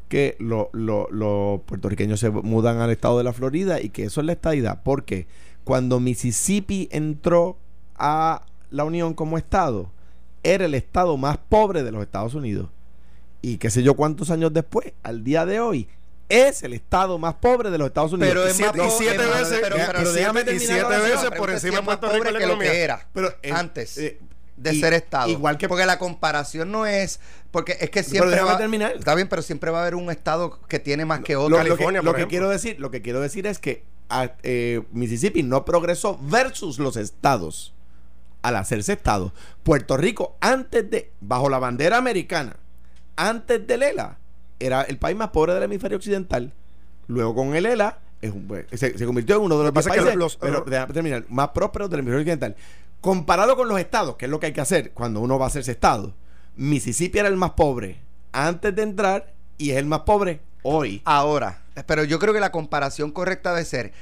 Speaker 3: que lo- lo- los puertorriqueños se mudan al estado de la Florida y que eso es la estadidad. Porque cuando Mississippi entró a la Unión como estado, era el estado más pobre de los Estados Unidos. Y qué sé yo cuántos años después, al día de hoy, es el estado más pobre de los Estados Unidos.
Speaker 2: Pero
Speaker 4: Y
Speaker 2: es
Speaker 4: siete-
Speaker 2: más
Speaker 4: y siete
Speaker 2: es más-
Speaker 4: veces-
Speaker 2: pero-
Speaker 4: y
Speaker 2: pero
Speaker 4: siete-
Speaker 2: déjame
Speaker 4: y siete veces por encima de Puerto Rico la
Speaker 2: que lo que era
Speaker 3: Pero, eh,
Speaker 2: antes
Speaker 3: eh,
Speaker 2: de
Speaker 3: y-
Speaker 2: ser estado.
Speaker 3: igual que-
Speaker 2: porque la comparación no es porque es que
Speaker 3: Pero
Speaker 2: siempre
Speaker 3: déjame
Speaker 2: va,
Speaker 3: terminar.
Speaker 2: Está bien, pero siempre va a haber un estado que tiene más que
Speaker 3: Lo-
Speaker 2: otro.
Speaker 3: lo, que,
Speaker 4: California,
Speaker 3: lo que quiero decir, lo que quiero decir es que a- eh, Mississippi no progresó versus los estados al hacerse estado. Puerto Rico antes de bajo la bandera americana, antes del ELA, era el país más pobre del hemisferio occidental. Luego con el ELA es un- pues, se, se convirtió en uno de los
Speaker 4: Lo que pasa es que
Speaker 3: países
Speaker 4: los-
Speaker 3: pero, déjame terminar, más prósperos del hemisferio occidental. Comparado con los estados, que es lo que hay que hacer cuando uno va a hacerse estado. Mississippi era el más pobre antes de entrar y es el más pobre hoy.
Speaker 2: Ahora, pero yo creo que la comparación correcta debe ser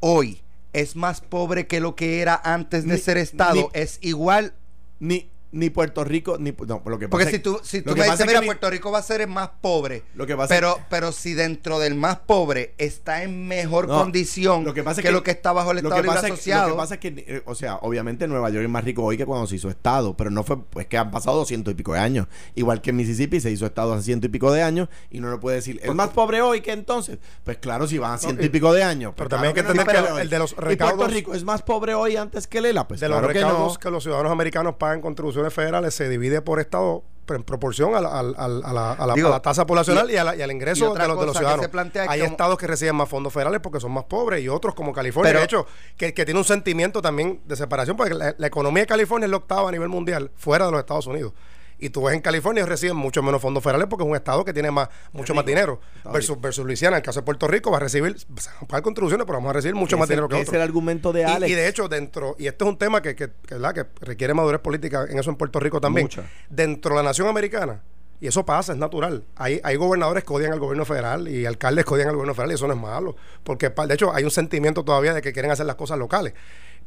Speaker 2: hoy es más pobre que lo que era antes de
Speaker 3: Ni-
Speaker 2: ser estado,
Speaker 3: ni-
Speaker 2: es igual
Speaker 3: ni, ni Puerto Rico, ni no, lo que pasa
Speaker 2: porque
Speaker 3: es-
Speaker 2: si tú si tú
Speaker 3: que
Speaker 2: me dices,
Speaker 3: es que
Speaker 2: mira, Puerto Rico va a ser el más pobre,
Speaker 3: Lo que pasa
Speaker 2: pero
Speaker 3: es-
Speaker 2: pero si dentro del más pobre está en mejor
Speaker 3: No,
Speaker 2: condición
Speaker 3: lo que pasa es
Speaker 2: que,
Speaker 3: que-
Speaker 2: lo que está bajo el
Speaker 3: lo
Speaker 2: Estado
Speaker 3: que,
Speaker 2: Libre
Speaker 3: es,
Speaker 2: Asociado,
Speaker 3: lo que pasa es que, eh, o sea, obviamente Nueva York es más rico hoy que cuando se hizo Estado, pero no fue, pues que han pasado doscientos y pico de años. Igual que en Mississippi se hizo Estado hace ciento y pico de años y no lo puede decir, ¿es más pobre hoy que entonces? Pues claro, si van a ciento y,
Speaker 4: y-
Speaker 3: pico de años.
Speaker 4: pero
Speaker 3: pues
Speaker 4: también hay que entender que el de los
Speaker 3: hoy. ¿Y Puerto
Speaker 4: recaudos-
Speaker 3: Rico es más pobre hoy antes que Lela? Pues
Speaker 4: de
Speaker 3: claro
Speaker 4: los
Speaker 3: que
Speaker 4: recaudos
Speaker 3: no.
Speaker 4: que, los ciudadanos americanos pagan contribuciones federales se divide por estado en proporción a la, a la- a la-
Speaker 2: Digo,
Speaker 4: a la tasa poblacional
Speaker 2: y-
Speaker 4: y, a la- y al ingreso de los, de los ciudadanos. Hay estados que reciben más fondos federales porque son más pobres y otros como California,
Speaker 2: Pero-
Speaker 4: de hecho, que, que tiene un sentimiento también de separación porque la, la economía de California es la octava a nivel mundial fuera de los Estados Unidos. Y tú ves en California reciben mucho menos fondos federales porque es un estado que tiene más mucho más dinero. Versus, versus Luisiana, en el caso de Puerto Rico, va a recibir, van a pagar contribuciones, pero vamos a recibir mucho más
Speaker 3: Ese-
Speaker 4: dinero que
Speaker 3: ese
Speaker 4: otros.
Speaker 3: es el argumento de Alex.
Speaker 4: Y, de hecho, dentro, y este es un tema que, que, que, ¿verdad? que requiere madurez política en eso en Puerto Rico también.
Speaker 3: Mucha.
Speaker 4: Dentro de la nación americana, y eso pasa, es natural. Hay, hay gobernadores que odian al gobierno federal y alcaldes que odian al gobierno federal y eso no es malo. Porque, de hecho, hay un sentimiento todavía de que quieren hacer las cosas locales.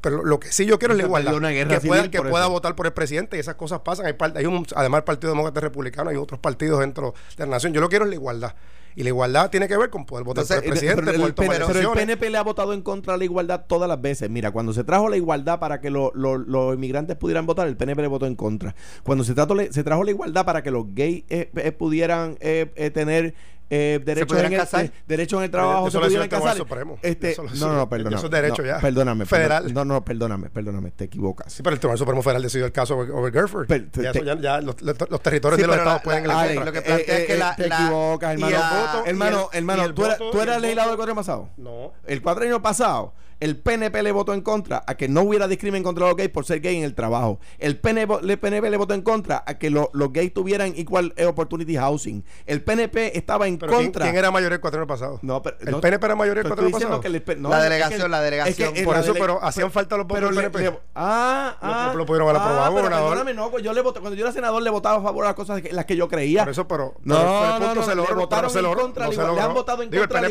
Speaker 4: Pero lo que sí yo quiero es la igualdad.
Speaker 3: una guerra
Speaker 4: que pueda, que
Speaker 3: por
Speaker 4: pueda
Speaker 3: eso.
Speaker 4: votar por el presidente y esas cosas pasan. Hay, hay un, además el Partido Demócrata Republicano, hay otros partidos dentro de la nación. Yo lo quiero es la igualdad. Y la igualdad tiene que ver con poder votar
Speaker 2: Entonces,
Speaker 4: por el presidente,
Speaker 3: pero, el,
Speaker 4: poder tomar
Speaker 3: PNP pero el. PNP le ha votado en contra de la igualdad todas las veces. Mira, cuando se trajo la igualdad para que lo- lo- los inmigrantes pudieran votar, el PNP le votó en contra. Cuando se, trató, se trajo la igualdad para que los gays eh, eh, pudieran eh, eh, tener eh, derechos, en el,
Speaker 2: casar.
Speaker 3: eh, derechos en el trabajo,
Speaker 4: Eso
Speaker 3: se pudieran
Speaker 4: el
Speaker 3: casar.
Speaker 4: Supremo.
Speaker 3: Este,
Speaker 4: Eso
Speaker 3: no, no, no, perdóname.
Speaker 4: eso es derecho
Speaker 3: No,
Speaker 4: ya.
Speaker 3: Perdóname.
Speaker 4: Federal.
Speaker 3: perdón- No, no, perdóname, perdóname, te equivocas.
Speaker 4: Sí, pero el Tribunal Supremo Federal decidió el caso over, Guerford.
Speaker 3: Pero te-
Speaker 4: ya, eso ya- ya los, los- los territorios
Speaker 2: Sí,
Speaker 4: de los estados pueden elegir.
Speaker 2: Lo que plantea es que la-
Speaker 3: te equivocas, hermano. hermano,
Speaker 4: el-
Speaker 3: hermano,
Speaker 4: el
Speaker 3: tú eras,
Speaker 4: el
Speaker 3: legislador del cuatro pasado.
Speaker 4: No.
Speaker 3: El cuatro pasado, el PNP le votó en contra a que no hubiera discriminación contra los gays por ser gay en el trabajo. El PNP, le- PNP le votó en contra a que lo- los gays tuvieran equal eh, opportunity housing. El PNP estaba en
Speaker 4: Pero ¿quién,
Speaker 3: contra.
Speaker 4: quién era mayoría el cuatro pasado?
Speaker 3: No, pero-
Speaker 4: el
Speaker 3: no-
Speaker 4: PNP era mayoría el cuatro
Speaker 3: diciendo
Speaker 4: pasado.
Speaker 3: el no,
Speaker 2: La
Speaker 3: es que
Speaker 2: delegación,
Speaker 3: el-
Speaker 2: la
Speaker 3: es que
Speaker 2: delegación.
Speaker 3: en
Speaker 4: Por
Speaker 3: la
Speaker 4: eso,
Speaker 3: dele-
Speaker 4: pero hacían falta los votos
Speaker 3: pero
Speaker 4: del PNP.
Speaker 3: le- ah,
Speaker 4: Lo-
Speaker 3: ah.
Speaker 4: lo pudieron haber aprobado,
Speaker 3: ah, pero
Speaker 4: gobernador.
Speaker 3: perdóname, no, pues yo le voté, cuando yo era senador le votaba a favor de las cosas que- las que yo creía.
Speaker 4: Por eso, pero.
Speaker 3: No,
Speaker 4: pero el
Speaker 3: no,
Speaker 4: punto
Speaker 3: no,
Speaker 4: se logró,
Speaker 3: votaron en contra
Speaker 4: no.
Speaker 3: Le han votado en
Speaker 4: Digo, el
Speaker 3: contra.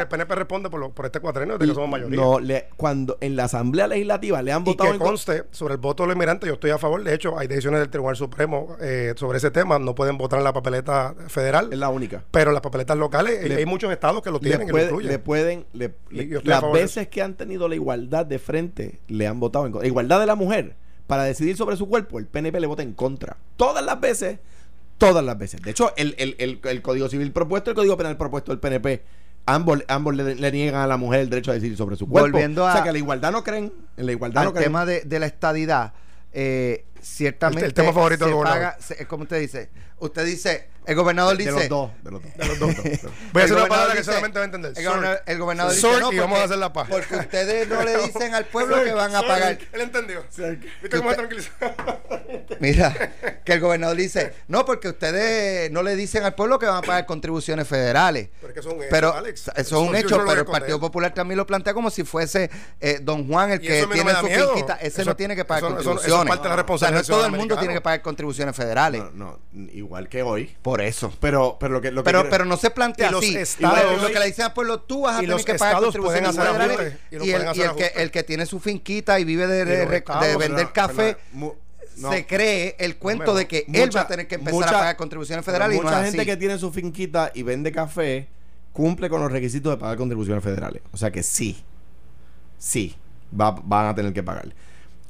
Speaker 4: El PNP responde por, lo- por este cuatrenio de que somos mayoría.
Speaker 3: Le, cuando en la Asamblea Legislativa le han
Speaker 4: Y
Speaker 3: votado
Speaker 4: que
Speaker 3: en contra.
Speaker 4: conste, sobre el voto de los inmigrantes, yo estoy a favor. De hecho, hay decisiones del Tribunal Supremo eh, sobre ese tema. No pueden votar en la papeleta federal.
Speaker 3: Es la única.
Speaker 4: Pero en las papeletas locales, eh,
Speaker 3: Le-
Speaker 4: hay muchos estados que lo
Speaker 3: Le,
Speaker 4: tienen y lo
Speaker 3: puede-
Speaker 4: incluyen.
Speaker 3: le pueden. le-
Speaker 4: Y
Speaker 3: las veces que han tenido la igualdad de frente, le han votado en contra. Igualdad de la mujer para decidir sobre su cuerpo, el PNP le vota en contra. Todas las veces. Todas las veces. De hecho, el, el, el, el Código Civil propuesto, el Código Penal propuesto del PNP, ambos, ambos le, le niegan a la mujer el derecho a decidir sobre su cuerpo.
Speaker 2: Volviendo
Speaker 3: o sea,
Speaker 2: a-
Speaker 3: que la igualdad no creen. En la igualdad
Speaker 2: al
Speaker 3: no creen.
Speaker 2: tema de, de la estadidad, eh, ciertamente.
Speaker 4: El- el tema favorito
Speaker 2: se
Speaker 4: gobernador.
Speaker 2: paga, se- como usted dice, usted dice, el gobernador
Speaker 3: de
Speaker 2: dice.
Speaker 3: los dos. De los dos.
Speaker 4: De los dos. Voy a hacer una palabra que solamente va a entender.
Speaker 2: El gobernador, el gobernador dice, no,
Speaker 4: y vamos a hacer la paz.
Speaker 2: Porque ustedes no le dicen al pueblo que van a pagar.
Speaker 4: Él entendió. ¿Viste cómo se?
Speaker 2: Mira, que el gobernador dice, no, porque ustedes no le dicen al pueblo que van a pagar contribuciones federales.
Speaker 4: Pero es que eso es un hecho,
Speaker 2: Pero
Speaker 4: Alex.
Speaker 2: eso es un hecho,
Speaker 4: no
Speaker 2: pero el. Partido Popular también lo plantea como si fuese eh, Don Juan el que
Speaker 4: no
Speaker 2: tiene
Speaker 4: da
Speaker 2: su finquita. Ese
Speaker 4: Eso-
Speaker 2: no tiene que pagar
Speaker 4: eso- eso- eso es
Speaker 2: contribuciones.
Speaker 4: parte de la
Speaker 2: o sea, no
Speaker 4: responsabilidad
Speaker 2: es todo el mundo tiene que pagar contribuciones federales.
Speaker 3: No, no, igual que hoy.
Speaker 2: Por eso.
Speaker 3: Pero, pero lo que, lo que
Speaker 2: Pero,
Speaker 3: quiero-
Speaker 2: pero no se plantea
Speaker 4: Y los
Speaker 2: así.
Speaker 4: estados-
Speaker 2: Igual, lo que le dicen al pueblo, tú vas a
Speaker 4: y
Speaker 2: tener que pagar
Speaker 4: estados
Speaker 2: contribuciones federales.
Speaker 4: y
Speaker 2: Y, el, y el que, el que tiene su finquita y vive de,
Speaker 4: Y
Speaker 2: de-
Speaker 4: los
Speaker 2: de
Speaker 4: estados,
Speaker 2: vender café,
Speaker 3: no.
Speaker 2: se cree el cuento
Speaker 4: No,
Speaker 2: de que él
Speaker 3: mucha-
Speaker 2: va a tener que empezar
Speaker 3: mucha-
Speaker 2: a pagar contribuciones federales y no
Speaker 3: mucha
Speaker 2: es
Speaker 3: gente
Speaker 2: así.
Speaker 3: que tiene su finquita y vende café cumple con los requisitos de pagar contribuciones federales. O sea que sí, sí, va- van a tener que pagar.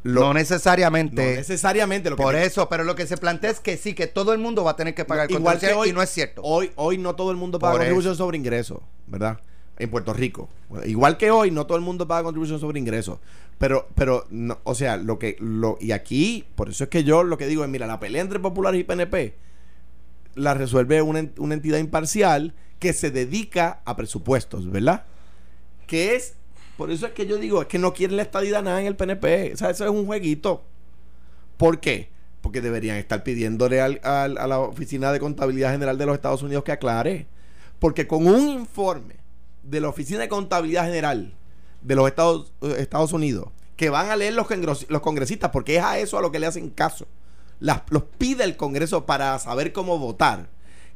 Speaker 3: Lo-
Speaker 2: no
Speaker 3: no
Speaker 2: necesariamente.
Speaker 3: necesariamente lo que
Speaker 2: por eso, pero lo que se plantea es que sí, que todo el mundo va a tener que pagar
Speaker 3: igual que hoy
Speaker 2: y no es cierto.
Speaker 3: Hoy, hoy no todo el mundo paga
Speaker 2: Por
Speaker 3: contribución
Speaker 2: eso.
Speaker 3: sobre ingresos, ¿verdad? En Puerto Rico. Igual que hoy, no todo el mundo paga contribución sobre ingresos. Pero, pero, no, o sea, lo que, lo, y aquí, por eso es que yo lo que digo es, mira, la pelea entre populares y PNP la resuelve una, una entidad imparcial que se dedica a presupuestos, ¿verdad? Que es, por eso es que yo digo, es que no quieren la estadidad nada en el PNP. O sea, eso es un jueguito. ¿Por qué? Porque deberían estar pidiéndole al- al- a la Oficina de Contabilidad General de los Estados Unidos que aclare. Porque con un informe de la Oficina de Contabilidad General de los Estados, eh, Estados Unidos, que van a leer los, los congresistas, porque es a eso a lo que le hacen caso, los pide el Congreso para saber cómo votar,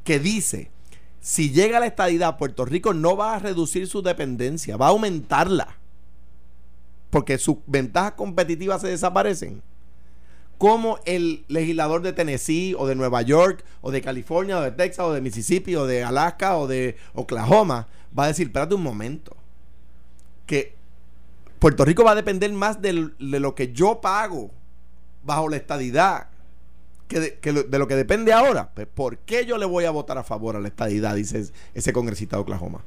Speaker 3: que dice, si llega la estadidad, Puerto Rico no va a reducir su dependencia, va a aumentarla, porque sus ventajas competitivas se desaparecen. Como el legislador de Tennessee o de Nueva York o de California o de Texas o de Mississippi o de Alaska o de Oklahoma va a decir, espérate un momento, que Puerto Rico va a depender más de lo que yo pago bajo la estadidad que de, que lo- de lo que depende ahora. Pues, ¿Por qué yo le voy a votar a favor a la estadidad? Dice es- ese congresista de Oklahoma.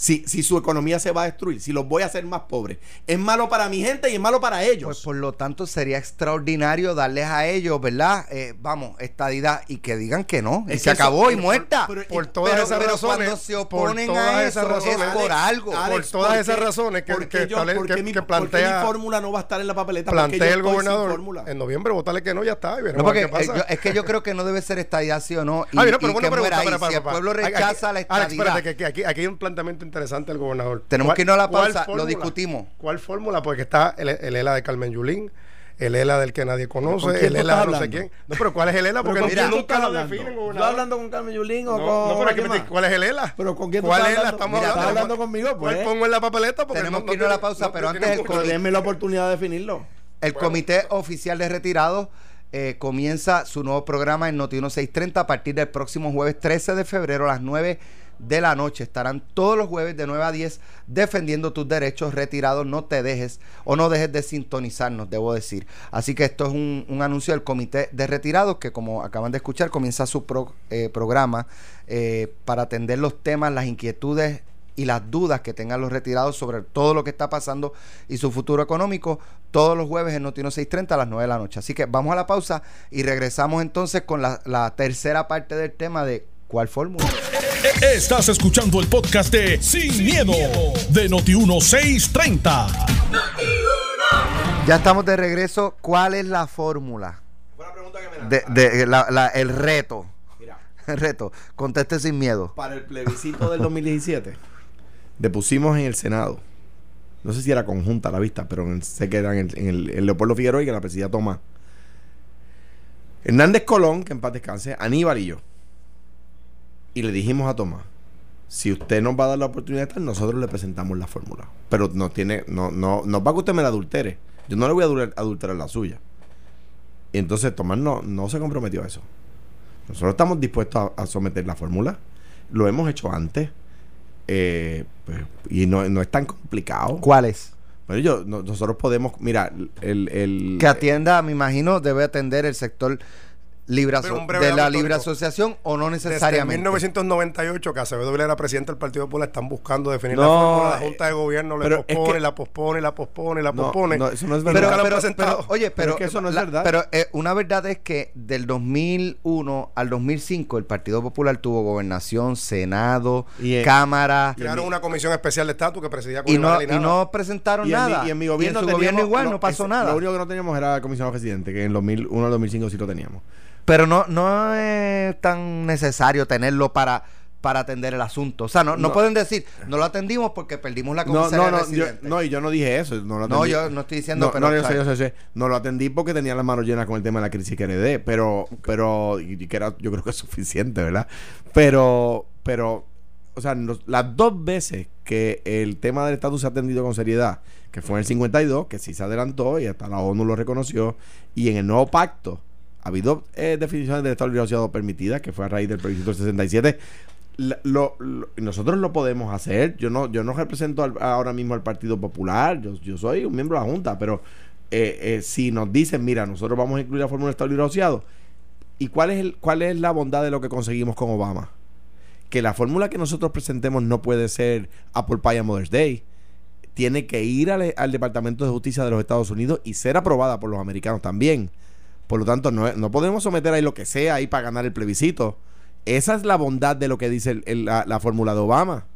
Speaker 3: Si, si su economía se va a destruir, si los voy a hacer más pobres, es malo para mi gente y es malo para ellos.
Speaker 2: Pues por lo tanto sería extraordinario darles a ellos, ¿verdad? Eh, vamos, estadidad y que digan que no. y
Speaker 3: Es
Speaker 2: se
Speaker 3: que eso-
Speaker 2: acabó y
Speaker 3: pero-
Speaker 2: muerta.
Speaker 3: pero-
Speaker 4: Por todas
Speaker 2: pero-
Speaker 4: esas
Speaker 2: pero
Speaker 4: razones.
Speaker 2: cuando se
Speaker 4: por
Speaker 2: oponen
Speaker 4: todas
Speaker 2: a
Speaker 4: esas
Speaker 2: eso,
Speaker 4: razones,
Speaker 2: es por algo.
Speaker 4: por todas esas razones que-
Speaker 3: ¿por qué
Speaker 4: que
Speaker 3: yo-
Speaker 4: establece-
Speaker 3: por qué
Speaker 4: que-
Speaker 3: mi-
Speaker 4: que plantea-
Speaker 3: mi fórmula no va a estar en la papeleta? ¿Por qué yo
Speaker 4: plantea el gobernador en noviembre, votarle que no, ya está. Y
Speaker 2: No, porque
Speaker 4: qué pasa.
Speaker 2: yo- es que yo creo que no debe ser estadidad sí o no. Y,
Speaker 4: Ah, mira, pero
Speaker 2: y que ahí.
Speaker 4: espera,
Speaker 2: si el pueblo rechaza la
Speaker 4: Alex,
Speaker 2: estadidad.
Speaker 4: espérate, que, que aquí, aquí hay un planteamiento interesante del gobernador.
Speaker 2: Tenemos
Speaker 4: ¿Cuál-
Speaker 2: que irnos a la pausa, lo discutimos.
Speaker 4: ¿Cuál fórmula? Porque está el, el ELA de Carmen Yulín, el ELA del que nadie
Speaker 3: ¿Con
Speaker 4: conoce, el ELA de no sé quién. No, pero ¿cuál es el ELA?
Speaker 3: ¿Pero
Speaker 4: Porque no-
Speaker 3: tú
Speaker 4: nunca lo
Speaker 3: hablando?
Speaker 4: definen,
Speaker 3: ¿Tú
Speaker 4: gobernador.
Speaker 3: estás hablando con Carmen Yulín o
Speaker 4: No,
Speaker 3: con
Speaker 4: no, pero? ¿cuál es el ELA?
Speaker 3: ¿Pero con quién
Speaker 4: ¿Cuál ELA estamos
Speaker 3: Mira,
Speaker 4: hablando?
Speaker 3: estás hablando conmigo,
Speaker 4: ¿Cuál
Speaker 3: pues.
Speaker 4: pongo en la papeleta? Porque
Speaker 2: Tenemos
Speaker 4: no-
Speaker 2: que
Speaker 4: no
Speaker 2: irnos a la pausa,
Speaker 4: no-
Speaker 2: pero antes el
Speaker 3: denme la oportunidad de definirlo.
Speaker 2: El Comité Oficial de Retirados eh, comienza su nuevo programa en Noti 1630 a partir del próximo jueves 13 de febrero a las 9 de la noche. Estarán todos los jueves de 9 a 10 defendiendo tus derechos retirados. No te dejes o no dejes de sintonizarnos, debo decir. Así que esto es un, un anuncio del Comité de Retirados que, como acaban de escuchar, comienza su pro- eh, programa eh, para atender los temas, las inquietudes y las dudas que tengan los retirados sobre todo lo que está pasando y su futuro económico todos los jueves en Notino 630 a las 9 de la noche. Así que vamos a la pausa y regresamos entonces con la, la tercera parte del tema de cuál fórmula.
Speaker 1: Estás escuchando el podcast de Sin, miedo, de Noti 1630.
Speaker 2: Ya estamos de regreso. ¿Cuál es la fórmula? De, de- la- la- el reto.
Speaker 3: Mira,
Speaker 2: El reto. Conteste sin miedo.
Speaker 3: para el plebiscito del 2017, depusimos en el Senado, no sé si era conjunta la vista, pero en- sé que era en el, en el- en Leopoldo Figueroa y que la presidía Tomás. Hernández Colón, que en paz descanse, Aníbal y yo. Y le dijimos a Tomás, si usted nos va a dar la oportunidad de estar, nosotros le presentamos la fórmula. Pero no tiene, no, no, no va que usted me la adultere. Yo no le voy a adul- adulterar la suya. Y entonces Tomás no, no se comprometió a eso. Nosotros estamos dispuestos a, a someter la fórmula. Lo hemos hecho antes. Eh, pues, y no, no es tan complicado.
Speaker 2: ¿Cuál es?
Speaker 3: Bueno, yo, no- nosotros podemos, mira, el... el
Speaker 2: Que atienda, me imagino, debe atender el sector de la libre asociación o no
Speaker 4: Desde
Speaker 2: necesariamente.
Speaker 4: 1998, que Acevedo Vilera era presidente del Partido Popular, están buscando definir
Speaker 3: No,
Speaker 4: la fórmula. La
Speaker 3: eh,
Speaker 4: Junta de Gobierno le
Speaker 3: pero es
Speaker 4: pospone,
Speaker 3: que-
Speaker 4: la pospone, la pospone, la
Speaker 3: No,
Speaker 4: pospone.
Speaker 3: no, eso no es
Speaker 4: Y
Speaker 3: verdad.
Speaker 2: Pero, pero- pero, oye,
Speaker 3: Pero
Speaker 2: pero,
Speaker 3: es que eso no es
Speaker 2: la-
Speaker 3: verdad.
Speaker 2: Pero eh, una verdad es que del 2001 al 2005 el Partido Popular tuvo gobernación, senado,
Speaker 3: Y, eh,
Speaker 2: cámara
Speaker 4: Crearon una comisión especial de estatus que presidía con
Speaker 2: y no, y no presentaron
Speaker 3: y en mi-
Speaker 2: nada.
Speaker 3: y en mi gobierno,
Speaker 2: su
Speaker 3: teníamos-
Speaker 2: gobierno igual no, pasó
Speaker 3: ese-
Speaker 2: nada.
Speaker 3: Lo único que no teníamos era el comisionado residente, que en 2001 al 2005 sí lo teníamos.
Speaker 2: Pero no, no es tan necesario tenerlo para, para atender el asunto. O sea, no, no,
Speaker 3: No.
Speaker 2: pueden decir, no lo atendimos porque perdimos la
Speaker 3: No,
Speaker 2: comisaría
Speaker 3: no, no, yo,
Speaker 2: residente.
Speaker 3: no, y yo no dije eso. No, lo
Speaker 2: No, yo no estoy diciendo,
Speaker 3: no,
Speaker 2: pero,
Speaker 3: no, yo sé, yo sé, yo sé. No lo atendí porque tenía las manos llenas con el tema de la crisis que heredé, pero, pero, y que era, yo creo que es suficiente, ¿verdad? Pero, pero, o sea, las dos veces que el tema del estatus se ha atendido con seriedad, que fue en el 52, que sí se adelantó y hasta la ONU lo reconoció, y en el nuevo pacto ha habido eh, definiciones del Estado libre asociado permitidas, que fue a raíz del plebiscito del 67. La- lo- lo- nosotros lo podemos hacer. Yo no, yo no represento ahora mismo al Partido Popular. Yo, soy un miembro de la Junta, pero eh, eh, si nos dicen, mira, nosotros vamos a incluir la fórmula del Estado libre asociado, ¿y cuál es, el, cuál es la bondad de lo que conseguimos con Obama? Que la fórmula que nosotros presentemos no puede ser Apple Pie a Mother's Day. Tiene que ir al Departamento de Justicia de los Estados Unidos y ser aprobada por los americanos también. Por lo tanto, no, no podemos someter ahí lo que sea ahí para ganar el plebiscito. Esa es la bondad de lo que dice el- el- la, la fórmula de Obama.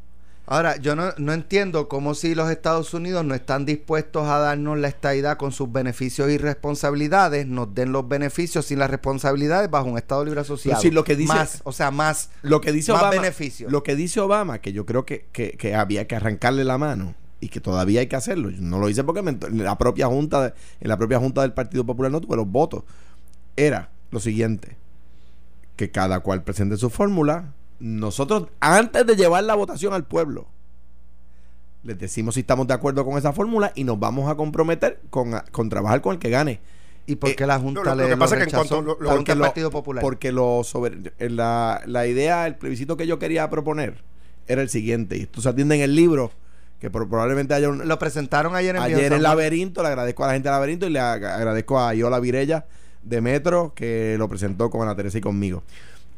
Speaker 2: Ahora, yo no, no entiendo cómo si los Estados Unidos no están dispuestos a darnos la estadidad con sus beneficios y responsabilidades, nos den los beneficios sin las responsabilidades bajo un Estado libre asociado.
Speaker 3: sí, lo que dice-
Speaker 2: más, o sea, más,
Speaker 3: Lo que dice
Speaker 2: más
Speaker 3: Obama,
Speaker 2: beneficios.
Speaker 3: Lo que dice Obama, que yo creo que, que- que había que arrancarle la mano y que todavía hay que hacerlo. Yo no lo hice porque me la propia junta, de- en la propia junta del Partido Popular no tuve los votos. Era lo siguiente: que cada cual presente su fórmula. Nosotros, antes de llevar la votación al pueblo, les decimos si estamos de acuerdo con esa fórmula y nos vamos a comprometer con, con trabajar con el que gane.
Speaker 2: ¿Y por qué
Speaker 3: Eh,
Speaker 2: la Junta
Speaker 4: lo- lo
Speaker 2: le
Speaker 4: que pasa
Speaker 2: lo
Speaker 4: es que en cuanto lo- lo-
Speaker 2: ¿Por
Speaker 3: porque
Speaker 2: qué el
Speaker 3: lo-
Speaker 2: Partido Popular?
Speaker 3: Porque lo sobre eh, la, la idea, el plebiscito que yo quería proponer era el siguiente. Y esto se atiende en el libro, que pro- probablemente haya un,
Speaker 2: lo presentaron ayer en
Speaker 3: ayer en. Laberinto. Le agradezco a la gente del Laberinto y le ag- agradezco a Iola Virella de Metro que lo presentó con Ana Teresa y conmigo.